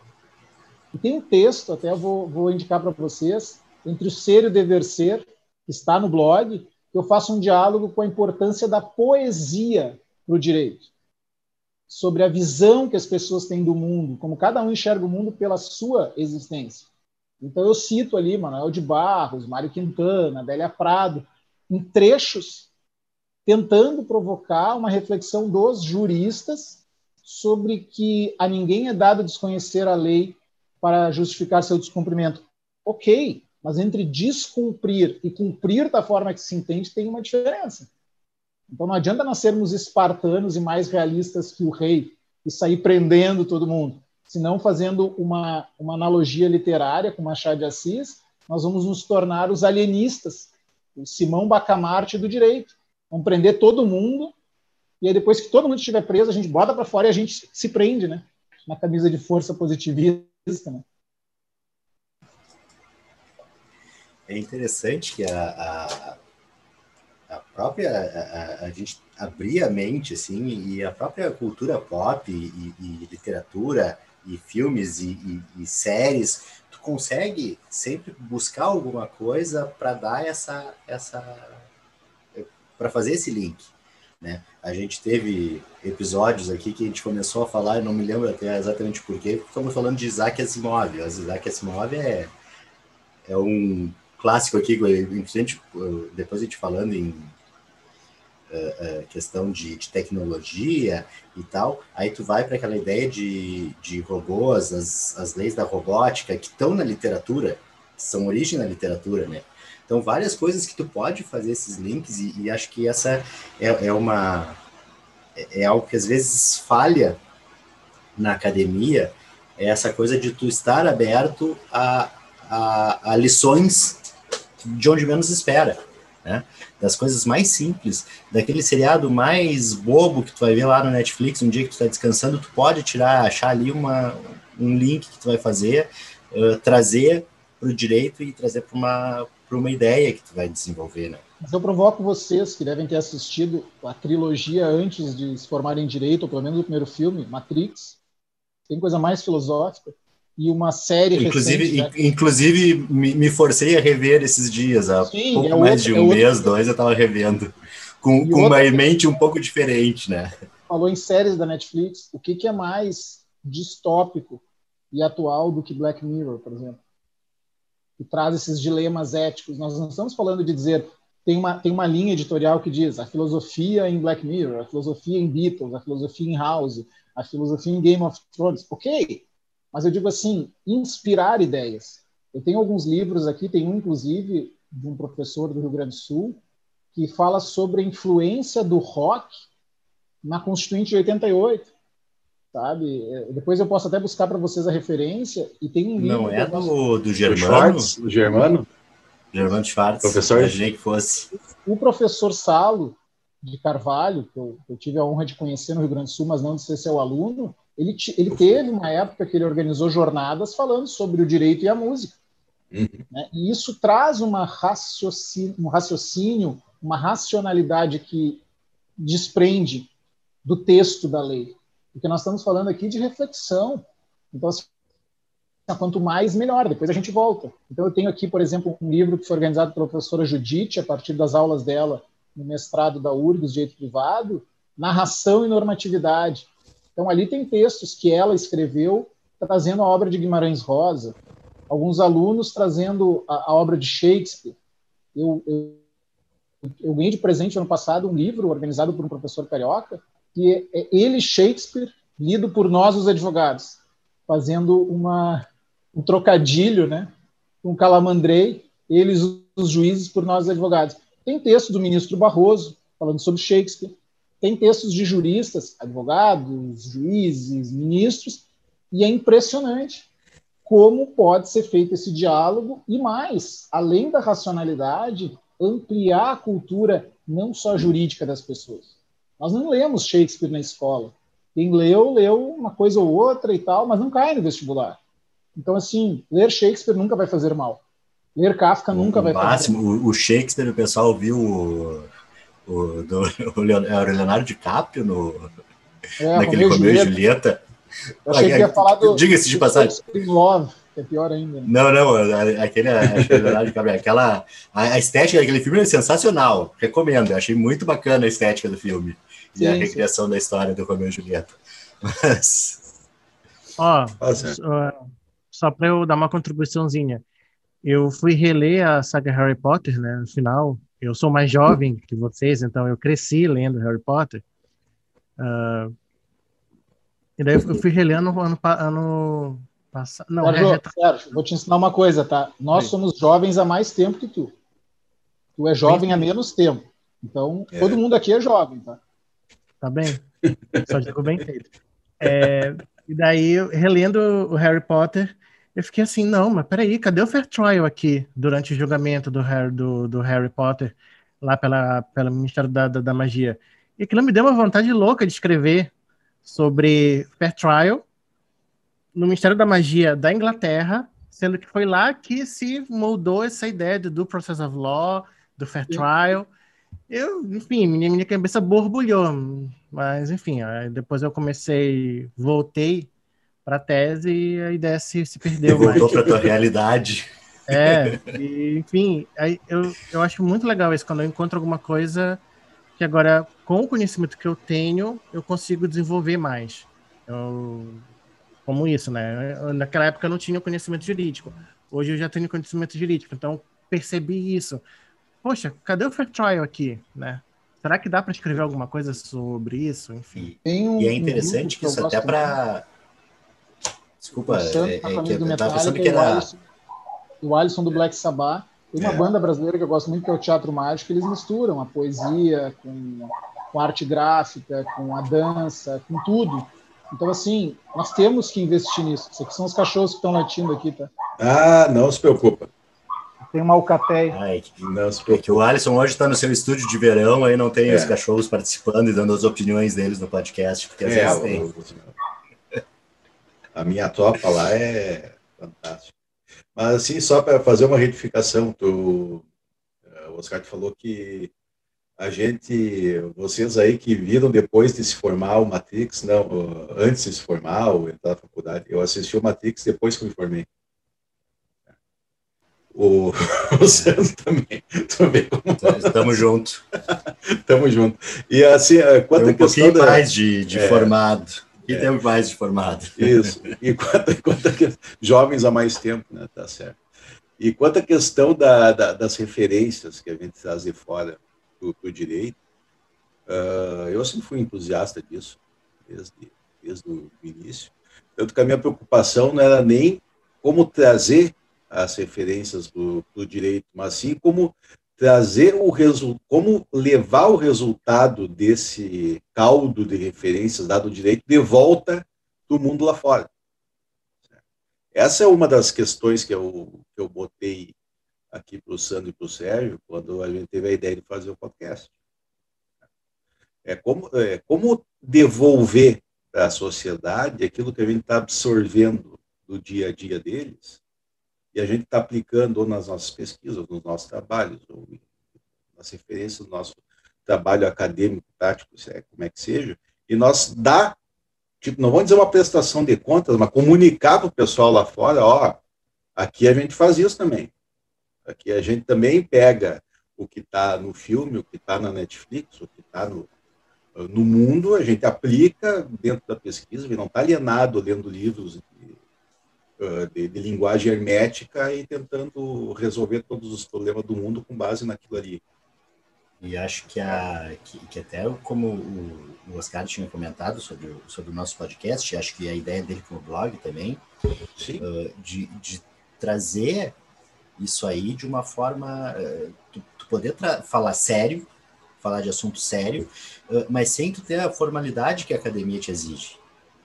e tem um texto, até vou, vou indicar para vocês, entre o ser e o dever ser, está no blog, eu faço um diálogo com a importância da poesia para o direito, sobre a visão que as pessoas têm do mundo, como cada um enxerga o mundo pela sua existência. Então eu cito ali Manuel de Barros, Mário Quintana, Adélia Prado, em trechos tentando provocar uma reflexão dos juristas sobre que a ninguém é dado desconhecer a lei para justificar seu descumprimento. Ok, mas entre descumprir e cumprir da forma que se entende tem uma diferença. Então não adianta nós sermos espartanos e mais realistas que o rei e sair prendendo todo mundo. Senão, fazendo uma, uma analogia literária com Machado de Assis, nós vamos nos tornar os alienistas, o Simão Bacamarte do direito. Vamos prender todo mundo e aí depois que todo mundo estiver preso, a gente bota para fora e a gente se prende, né? Na camisa de força positivista né? É interessante que a, a, a própria a, a, gente abrir a mente assim e a própria cultura pop e, e literatura e filmes e, e, e, séries tu consegue sempre buscar alguma coisa para dar essa essa para fazer esse link né? A gente teve episódios aqui que a gente começou a falar, eu não me lembro até exatamente porquê, estamos falando de Isaac Asimov. Isaac Asimov é, é um clássico aqui, depois a gente falando em uh, uh, questão de, de, tecnologia e tal, aí tu vai para aquela ideia de, de robôs, as, as leis da robótica que estão na literatura, são origem na literatura, né? Então, várias coisas que tu pode fazer esses links, e, e acho que essa é, é uma. É, é algo que às vezes falha na academia, é essa coisa de tu estar aberto a, a, a lições de onde menos espera. Né? Das coisas mais simples, daquele seriado mais bobo que tu vai ver lá no Netflix, um dia que tu está descansando, tu pode tirar, achar ali uma, um link que tu vai fazer, uh, trazer para o direito e trazer para uma, uma ideia que tu vai desenvolver, né? Mas eu provoco vocês que devem ter assistido a trilogia antes de se formarem em direito, ou pelo menos o primeiro filme, Matrix. Tem coisa mais filosófica e uma série inclusive recente, né? inclusive me, me, forcei a rever esses dias há Sim, pouco é mais de um é mês dois eu estava revendo com, com uma mente um pouco diferente né falou em séries da Netflix o que, que é mais distópico e atual do que Black Mirror por exemplo que traz esses dilemas éticos. Nós não estamos falando de dizer tem uma, tem uma linha editorial que diz a filosofia em Black Mirror, a filosofia em Beatles, a filosofia em House, a filosofia em Game of Thrones. Ok, mas eu digo assim, inspirar ideias. Eu tenho alguns livros aqui, tem um inclusive de um professor do Rio Grande do Sul que fala sobre a influência do rock na Constituinte de 88 sabe? É, depois eu posso até buscar para vocês a referência e tem um livro. Não é do, do Germano? Do Germano? Germano Schwartz. Professor? Imaginei que fosse. O professor Salo de Carvalho, que eu, eu, tive a honra de conhecer no Rio Grande do Sul, mas não de ser seu aluno, ele, ele teve uma época que ele organizou jornadas falando sobre o direito e a música. Uhum. Né? E isso traz uma raciocínio, um raciocínio, uma racionalidade que desprende do texto da lei. Porque nós estamos falando aqui de reflexão. Então, assim, quanto mais, melhor. Depois a gente volta. Então, eu tenho aqui, por exemplo, um livro que foi organizado pela professora Judite, a partir das aulas dela no mestrado da URGS, Direito Privado, Narração e Normatividade. Então, ali tem textos que ela escreveu trazendo a obra de Guimarães Rosa, alguns alunos trazendo a, a obra de Shakespeare. Eu, eu, eu, ganhei de presente ano passado um livro organizado por um professor carioca, que é, é ele, Shakespeare, lido por nós, os advogados, fazendo uma, um trocadilho né, com Calamandrei, eles, os juízes, por nós, os advogados. Tem texto do ministro Barroso, falando sobre Shakespeare, tem textos de juristas, advogados, juízes, ministros, e é impressionante como pode ser feito esse diálogo e mais, além da racionalidade, ampliar a cultura não só jurídica das pessoas. Nós não lemos Shakespeare na escola. Quem leu, leu uma coisa ou outra e tal, mas não cai no vestibular. Então, assim, ler Shakespeare nunca vai fazer mal. Ler Kafka nunca vai máximo, fazer mal. O, Shakespeare, o pessoal viu o, o, do, o Leonardo DiCaprio no, é, naquele Romeu e Julieta. Eu achei que ia falar do. Diga-se de passagem. Love, que é pior ainda. Né? Não, não, aquele, aquela, a, estética daquele filme é sensacional. Recomendo, eu achei muito bacana a estética do filme. Sim, e a recriação sim. da história do Romeu e Julieta. Mas. Ó, só, só para eu dar uma contribuiçãozinha. Eu fui reler a saga Harry Potter, né? No final, eu sou mais jovem que vocês, então eu cresci lendo Harry Potter. Uh, e daí eu fui relendo ano, ano passado. Não, Sérgio, é, Sérgio, vou te ensinar uma coisa, tá? Nós Sim. somos jovens há mais tempo que tu. Tu é jovem há menos tempo. Então, é. todo mundo aqui é jovem, tá? Tá bem. Só digo bem feito. É, e daí, relendo o Harry Potter, eu fiquei assim, não, mas peraí, cadê o Fair Trial aqui durante o julgamento do Harry, do, do Harry Potter lá pela, pelo Ministério da, da, da Magia? E aquilo me deu uma vontade louca de escrever sobre Fair Trial no Ministério da Magia da Inglaterra, sendo que foi lá que se moldou essa ideia do Process of Law, do Fair Trial. Eu, enfim, minha, minha cabeça borbulhou, mas enfim, depois eu comecei, voltei para a tese e a ideia se, se perdeu. E voltou para a tua realidade. É, e, enfim, aí eu, eu acho muito legal isso, quando eu encontro alguma coisa que agora, com o conhecimento que eu tenho, eu consigo desenvolver mais. Eu, como isso, né? Naquela época eu não tinha conhecimento jurídico. Hoje eu já tenho conhecimento jurídico, então percebi isso. Poxa, cadê o Fair Trial aqui, né? Será que dá para escrever alguma coisa sobre isso? Enfim. Um, e é interessante um que isso até para Desculpa, é, é, que eu tava pensando que era... O Alisson do Black Sabbath tem uma é. banda brasileira que eu gosto muito, que é o Teatro Mágico, eles misturam a poesia com, com a arte gráfica, com a dança, com tudo. Então, assim, nós temos que investir nisso. Isso aqui são os cachorros que estão latindo aqui, tá? Ah, não se preocupa. Tem uma alcateia. Ai, não se preocupa. O Alisson hoje está no seu estúdio de verão, aí não tem é. os cachorros participando e dando as opiniões deles no podcast, porque às é, vezes tem. A minha tropa lá é fantástica. Mas, assim, só para fazer uma retificação, tu, eh, o Oscar falou que a gente, vocês aí que viram depois de se formar o Matrix, não, antes de se formar ou entrar na faculdade, eu assisti o Matrix depois que me formei. O, o Sandro também. também Estamos juntos. Estamos juntos. E assim, eh, quanto Tem um pouquinho da, mais de, de é, formado. E é. temos mais de formado. Isso. E quanto, quanto a, jovens há mais tempo, né? Tá certo. E quanto à questão da, da, das referências que a gente traz de fora do, do direito, uh, eu sempre fui entusiasta disso, desde, desde o início. Tanto que a minha preocupação não era nem como trazer as referências do, do direito, mas sim como trazer o resultado, como levar o resultado desse caldo de referências dado direito de volta do mundo lá fora. Essa é uma das questões que eu, que eu botei aqui para o Sandro e para o Sérgio quando a gente teve a ideia de fazer o podcast. É como, é como devolver para a sociedade aquilo que a gente está absorvendo do dia a dia deles e a gente está aplicando ou nas nossas pesquisas, nos nossos trabalhos, ou nas referências do nosso trabalho acadêmico, tático, é, como é que seja, e nós dá, tipo, não vamos dizer uma prestação de contas, mas comunicar para o pessoal lá fora, ó, aqui a gente faz isso também. Aqui a gente também pega o que está no filme, o que está na Netflix, o que está no, no mundo, a gente aplica dentro da pesquisa, não está alienado lendo livros de, de, linguagem hermética e tentando resolver todos os problemas do mundo com base naquilo ali. E acho que, a, que, que até como o, o, Oscar tinha comentado sobre o, sobre o nosso podcast, acho que a ideia dele com o blog também, uh, de, de trazer isso aí de uma forma, uh, tu, tu poder falar sério, falar de assunto sério, uh, mas sem tu ter a formalidade que a academia te exige.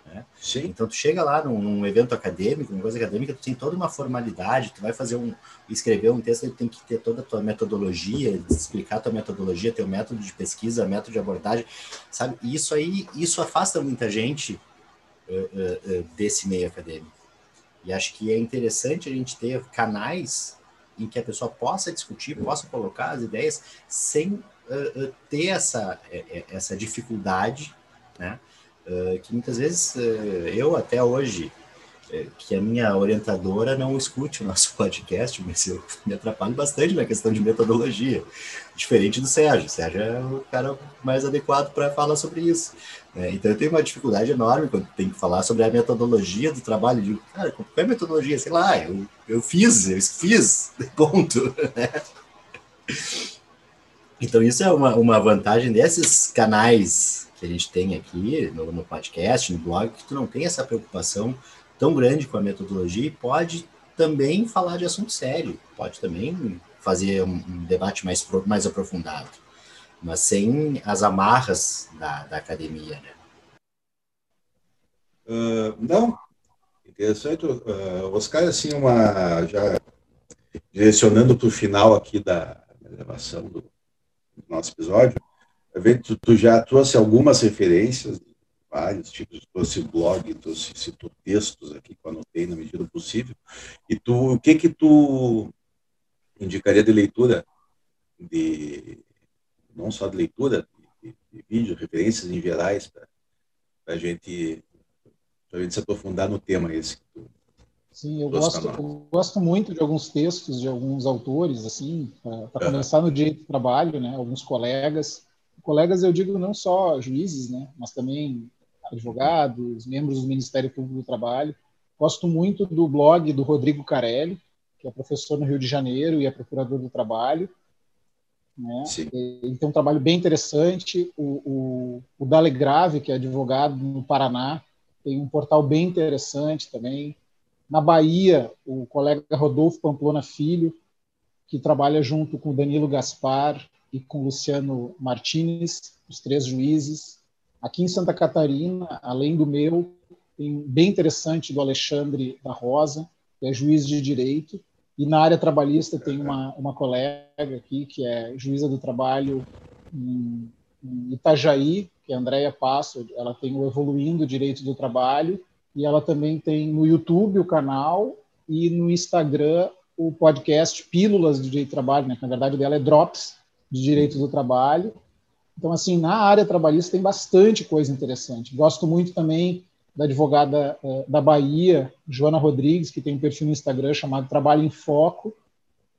Né? Então, tu chega lá num, num, evento acadêmico, uma coisa acadêmica, tu tem toda uma formalidade, tu vai fazer um, escrever um texto, ele tem que ter toda a tua metodologia, explicar a tua metodologia, teu método de pesquisa, método de abordagem, sabe? E isso aí, isso afasta muita gente uh, uh, uh, desse meio acadêmico. E acho que é interessante a gente ter canais em que a pessoa possa discutir, possa colocar as ideias sem ter essa, essa dificuldade, né? Uh, que muitas vezes uh, eu até hoje, uh, que a minha orientadora não escute o nosso podcast, mas eu me atrapalho bastante na questão de metodologia, diferente do Sérgio. O Sérgio é o cara mais adequado para falar sobre isso. Né? Então eu tenho uma dificuldade enorme quando tem que falar sobre a metodologia do trabalho. de cara, qual é a metodologia? Sei lá, eu, eu fiz, eu fiz, ponto. Né? Então, isso é uma, uma vantagem desses canais que a gente tem aqui no, no podcast, no blog, que tu não tem essa preocupação tão grande com a metodologia e pode também falar de assunto sério, pode também fazer um, um debate mais, mais aprofundado, mas sem as amarras da, da academia, né? Uh, não, interessante, uh, Oscar, assim, uma, já direcionando para o final aqui da gravação do, do nosso episódio, Tu, tu já trouxe algumas referências, vários tipos, trouxe blog, trouxe citou textos aqui que eu anotei na medida do possível. E tu, o que que tu indicaria de leitura, de não só de leitura, de, de vídeo, referências em gerais, para a gente, a gente se aprofundar no tema esse que tu Sim, eu gosto, eu gosto muito de alguns textos de alguns autores, assim, para começar no direito do trabalho, né, alguns colegas, colegas eu digo não só juízes, né, mas também advogados, membros do Ministério Público do Trabalho. Gosto muito do blog do Rodrigo Carelli, que é professor no Rio de Janeiro e é procurador do trabalho. Né? Ele tem um trabalho bem interessante. O, o, o Dale Grave, que é advogado no Paraná, tem um portal bem interessante também. Na Bahia, o colega Rodolfo Pamplona Filho, que trabalha junto com o Danilo Gaspar e com Luciano Martinez, os três juízes. Aqui em Santa Catarina, além do meu, tem bem interessante do Alexandre da Rosa, que é juiz de direito. E na área trabalhista tem uma, uma colega aqui, que é juíza do trabalho em, em Itajaí, que é a Andréia Passo. Ela tem o Evoluindo Direito do Trabalho. E ela também tem no YouTube o canal e no Instagram o podcast Pílulas do Direito do Trabalho, né? que na verdade dela é Drops, de direito do trabalho. Então, assim, na área trabalhista tem bastante coisa interessante. Gosto muito também da advogada eh, da Bahia, Joana Rodrigues, que tem um perfil no Instagram chamado Trabalho em Foco.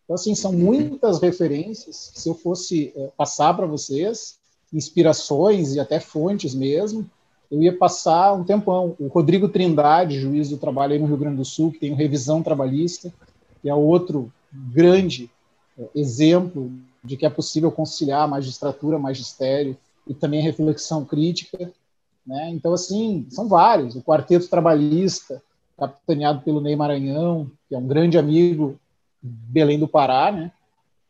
Então, assim, são muitas referências. Se eu fosse eh, passar para vocês, inspirações e até fontes mesmo, eu ia passar um tempão. O Rodrigo Trindade, juiz do trabalho aí no Rio Grande do Sul, que tem Revisão Trabalhista, que é outro grande eh, exemplo de que é possível conciliar magistratura, magistério e também reflexão crítica. Né? Então, assim, são vários. O Quarteto Trabalhista, capitaneado pelo Ney Maranhão, que é um grande amigo Belém do Pará, né?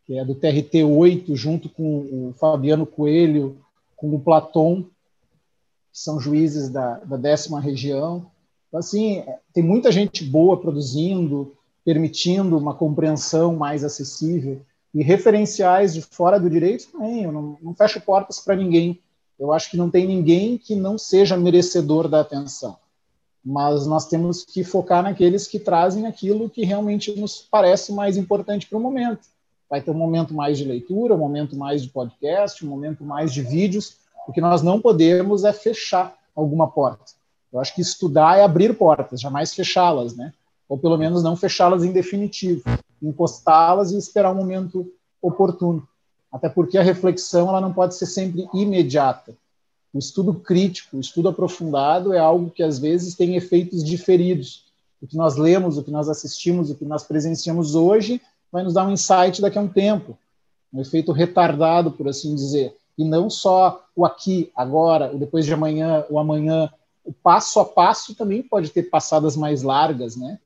que é do TRT 8, junto com o Fabiano Coelho, com o Platon, que são juízes da, da décima região. Então, assim, tem muita gente boa produzindo, permitindo uma compreensão mais acessível e referenciais de fora do direito também. Eu não, não fecho portas para ninguém. Eu acho que não tem ninguém que não seja merecedor da atenção. Mas nós temos que focar naqueles que trazem aquilo que realmente nos parece mais importante para o momento. Vai ter um momento mais de leitura, um momento mais de podcast, um momento mais de vídeos. O que nós não podemos é fechar alguma porta. Eu acho que estudar é abrir portas, jamais fechá-las, né? Ou pelo menos não fechá-las em definitivo encostá-las e esperar um momento oportuno. Até porque a reflexão ela não pode ser sempre imediata. O estudo crítico, o estudo aprofundado é algo que às vezes tem efeitos diferidos. o que nós lemos, o que nós assistimos, o que nós presenciamos hoje, vai nos dar um insight daqui a um tempo, um efeito retardado, por assim dizer. E não só o aqui, agora, o depois de amanhã, o amanhã. O passo a passo também pode ter passadas mais largas, né?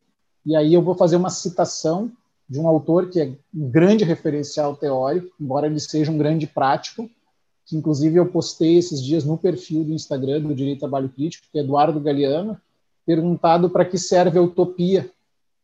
E aí eu vou fazer uma citação de um autor que é um grande referencial teórico, embora ele seja um grande prático, que inclusive eu postei esses dias no perfil do Instagram do Direito Trabalho Crítico, que é Eduardo Galeano, perguntado para que serve a utopia,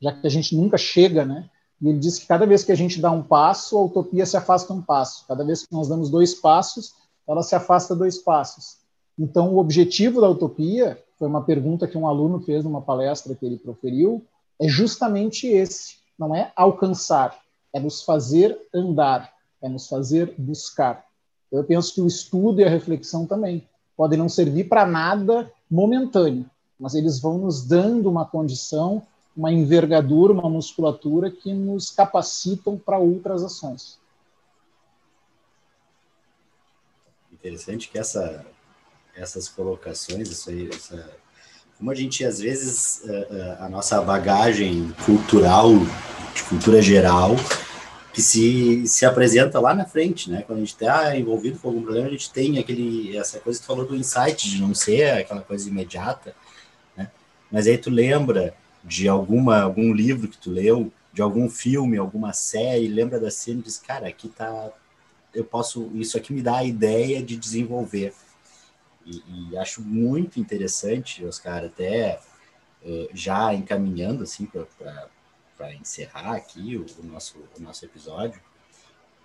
já que a gente nunca chega, né? E ele disse que cada vez que a gente dá um passo, a utopia se afasta um passo. Cada vez que nós damos dois passos, ela se afasta dois passos. Então, o objetivo da utopia, foi uma pergunta que um aluno fez numa palestra que ele proferiu, é justamente esse. Não é alcançar, é nos fazer andar, é nos fazer buscar. Eu penso que o estudo e a reflexão também podem não servir para nada momentâneo, mas eles vão nos dando uma condição uma envergadura, uma musculatura que nos capacitam para outras ações. Interessante que essa, essas colocações, isso aí, essa, como a gente às vezes a, a nossa bagagem cultural, de cultura geral, que se, se apresenta lá na frente, né? Quando a gente está envolvido com algum problema, a gente tem aquele essa coisa que tu falou do insight de não ser aquela coisa imediata, né? Mas aí tu lembra de alguma algum livro que tu leu, de algum filme, alguma série, lembra da cena e diz, cara, aqui tá, eu posso, isso aqui me dá a ideia de desenvolver. E, e acho muito interessante, Oscar, até uh, já encaminhando assim para encerrar aqui o, o, nosso o nosso episódio,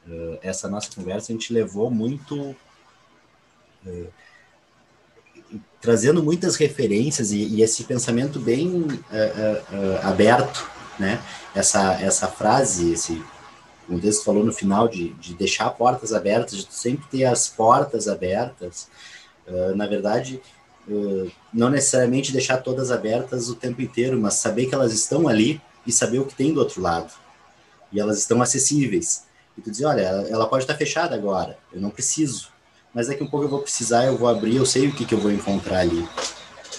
uh, essa nossa conversa a gente levou muito uh, trazendo muitas referências e, e esse pensamento bem aberto, né? Essa, essa frase, esse, como Deus falou no final, de, de deixar portas abertas, de sempre ter as portas abertas, na verdade, não necessariamente deixar todas abertas o tempo inteiro, mas saber que elas estão ali e saber o que tem do outro lado. E elas estão acessíveis. E tu dizer, olha, ela pode estar fechada agora, eu não preciso mas daqui a um pouco eu vou precisar, eu vou abrir, eu sei o que, que eu vou encontrar ali.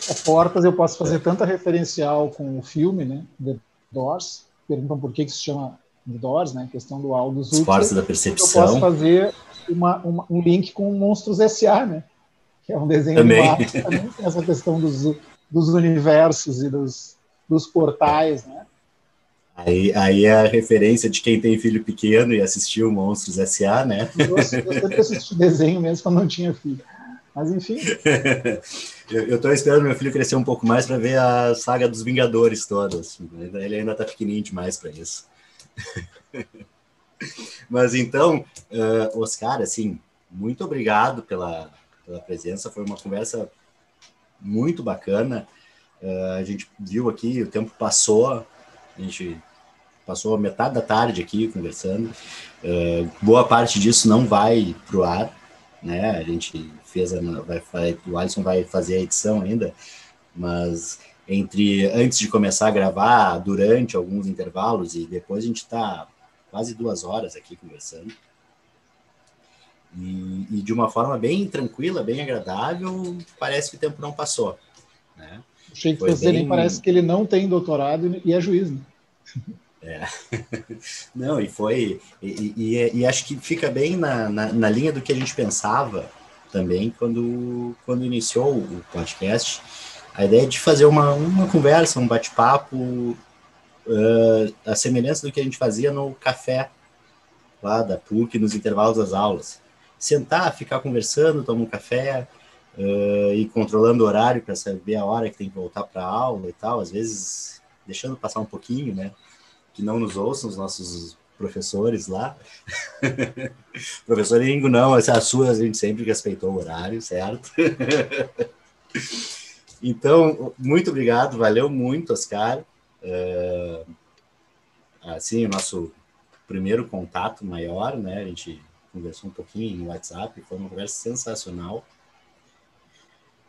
É, portas eu posso fazer tanta referencial com o filme, né, The Doors, perguntam por que, que se chama The Doors, né, questão do Aldous Huxley. Da percepção. Eu posso fazer uma, uma, um link com Monstros S.A., né, que é um desenho também. animado, também tem essa questão dos, dos universos e dos, dos portais, né, Aí, aí é a referência de quem tem filho pequeno e assistiu Monstros S.A., né? Eu, eu sempre assisti desenho mesmo quando não tinha filho. Mas enfim. eu estou esperando meu filho crescer um pouco mais para ver a saga dos Vingadores toda. Assim. Ele ainda está pequenininho demais para isso. Mas então, uh, Oscar, assim, muito obrigado pela, pela presença. Foi uma conversa muito bacana. Uh, a gente viu aqui, o tempo passou, a gente passou metade da tarde aqui conversando. Uh, boa parte disso não vai para o ar, né? A gente fez, a, vai, o Alisson vai fazer a edição ainda, mas entre antes de começar a gravar, durante alguns intervalos e depois a gente está quase duas horas aqui conversando. E, e, de uma forma bem tranquila, bem agradável, parece que o tempo não passou. Né? Que você bem... parece que ele não tem doutorado e é juiz. Né? É. Não, e foi. E, e, e, acho que fica bem na, na, na, linha do que a gente pensava também quando, quando iniciou o podcast. A ideia de fazer uma, uma conversa, um bate-papo, uh, a semelhança do que a gente fazia no café lá da PUC, nos intervalos das aulas. Sentar, ficar conversando, tomar um café, uh, e controlando o horário para saber a hora que tem que voltar para a aula e tal. Às vezes deixando passar um pouquinho, né? Que não nos ouçam os nossos professores lá. Professor Ingo, não, essa é a sua, a gente sempre respeitou o horário, certo? então, muito obrigado, valeu muito, Oscar. Uh, assim, o nosso primeiro contato maior, né? A gente conversou um pouquinho no WhatsApp, foi uma conversa sensacional.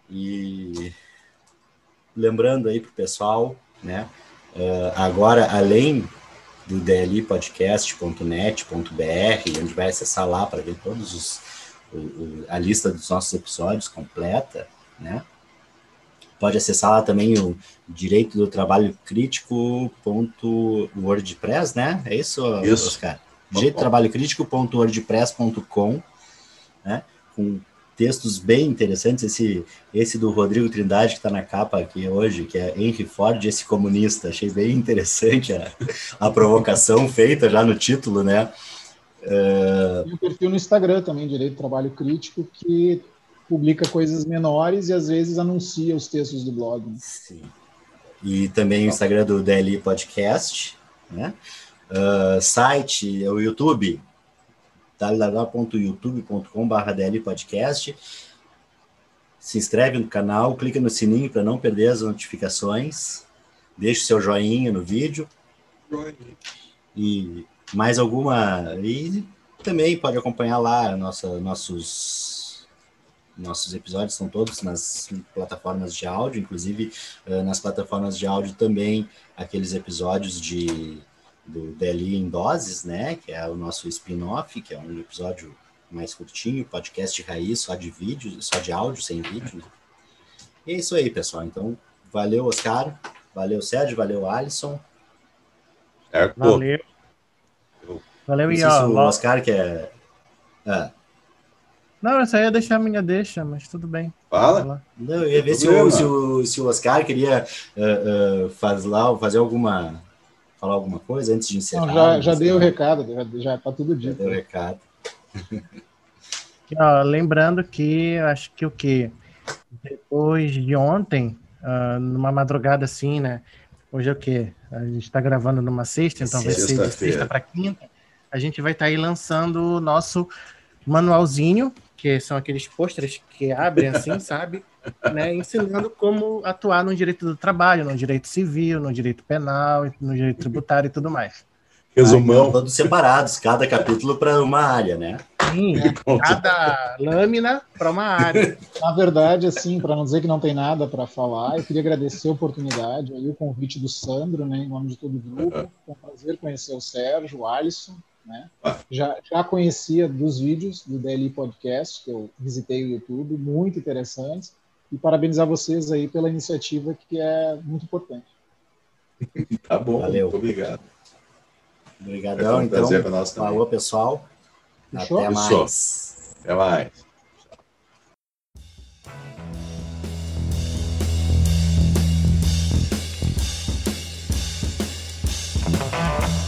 E lembrando aí para o pessoal, né? Uh, agora, além do dlipodcast.net.br, onde vai acessar lá para ver todos os a lista dos nossos episódios completa, né? Pode acessar lá também o direito do trabalho crítico.wordpress, né? É isso, isso. Oscar? Trabalho crítico.wordpress.com, né? Com textos bem interessantes. Esse, esse do Rodrigo Trindade, que está na capa aqui hoje, que é Henry Ford, esse comunista. Achei bem interessante a, a provocação feita já no título, né? Uh... Tem um perfil no Instagram também, Direito do Trabalho Crítico, que publica coisas menores e às vezes anuncia os textos do blog. Né? Sim. E também o Instagram do DLI Podcast, né? Uh, site, o YouTube, www.youtube.com.br podcast. Se inscreve no canal, clica no sininho para não perder as notificações. Deixe seu joinha no vídeo. E mais alguma. E também pode acompanhar lá nossa, nossos nossos episódios estão todos nas plataformas de áudio, inclusive uh, nas plataformas de áudio também aqueles episódios de do DLI em doses, né? Que é o nosso spin-off, que é um episódio mais curtinho, podcast raiz, só de vídeo, só de áudio, sem vídeo. Né? E é isso aí, pessoal. Então, valeu, Oscar. Valeu, Sérgio. Valeu, Alisson. Certo. Valeu. Valeu, Ian. Se o Oscar quer. Ah. Não, essa aí ia deixar a minha deixa, mas tudo bem. Fala. Não, eu ia ver se o, se, o, se o Oscar queria uh, uh, faz lá, fazer alguma falar alguma coisa antes de encerrar? Não, já, já dei o recado, já, está tudo dito. Já deu o recado. Aqui, ó, lembrando que acho que o que depois de ontem, uh, numa madrugada assim, né? Hoje é o que? A gente está gravando numa sexta, então vai ser de sexta para quinta. A gente vai estar tá aí lançando o nosso manualzinho, que são aqueles pôsteres que abrem assim, sabe? Né, ensinando como atuar no direito do trabalho, no direito civil, no direito penal, no direito tributário e tudo mais. Resumão. todos separados, cada capítulo para uma área, né? Sim, cada lâmina para uma área. Na verdade, assim, para não dizer que não tem nada para falar, eu queria agradecer a oportunidade, aí o convite do Sandro, né, em nome de todo o grupo. Foi um prazer conhecer o Sérgio, o Alisson, né? Já, já conhecia dos vídeos do DLI Podcast, que eu visitei o YouTube, muito interessantes e parabenizar vocês aí pela iniciativa que é muito importante. tá bom, Valeu. muito obrigado. Obrigadão, um então. Falou, pessoal. Fechou? Até mais. Até mais. Thank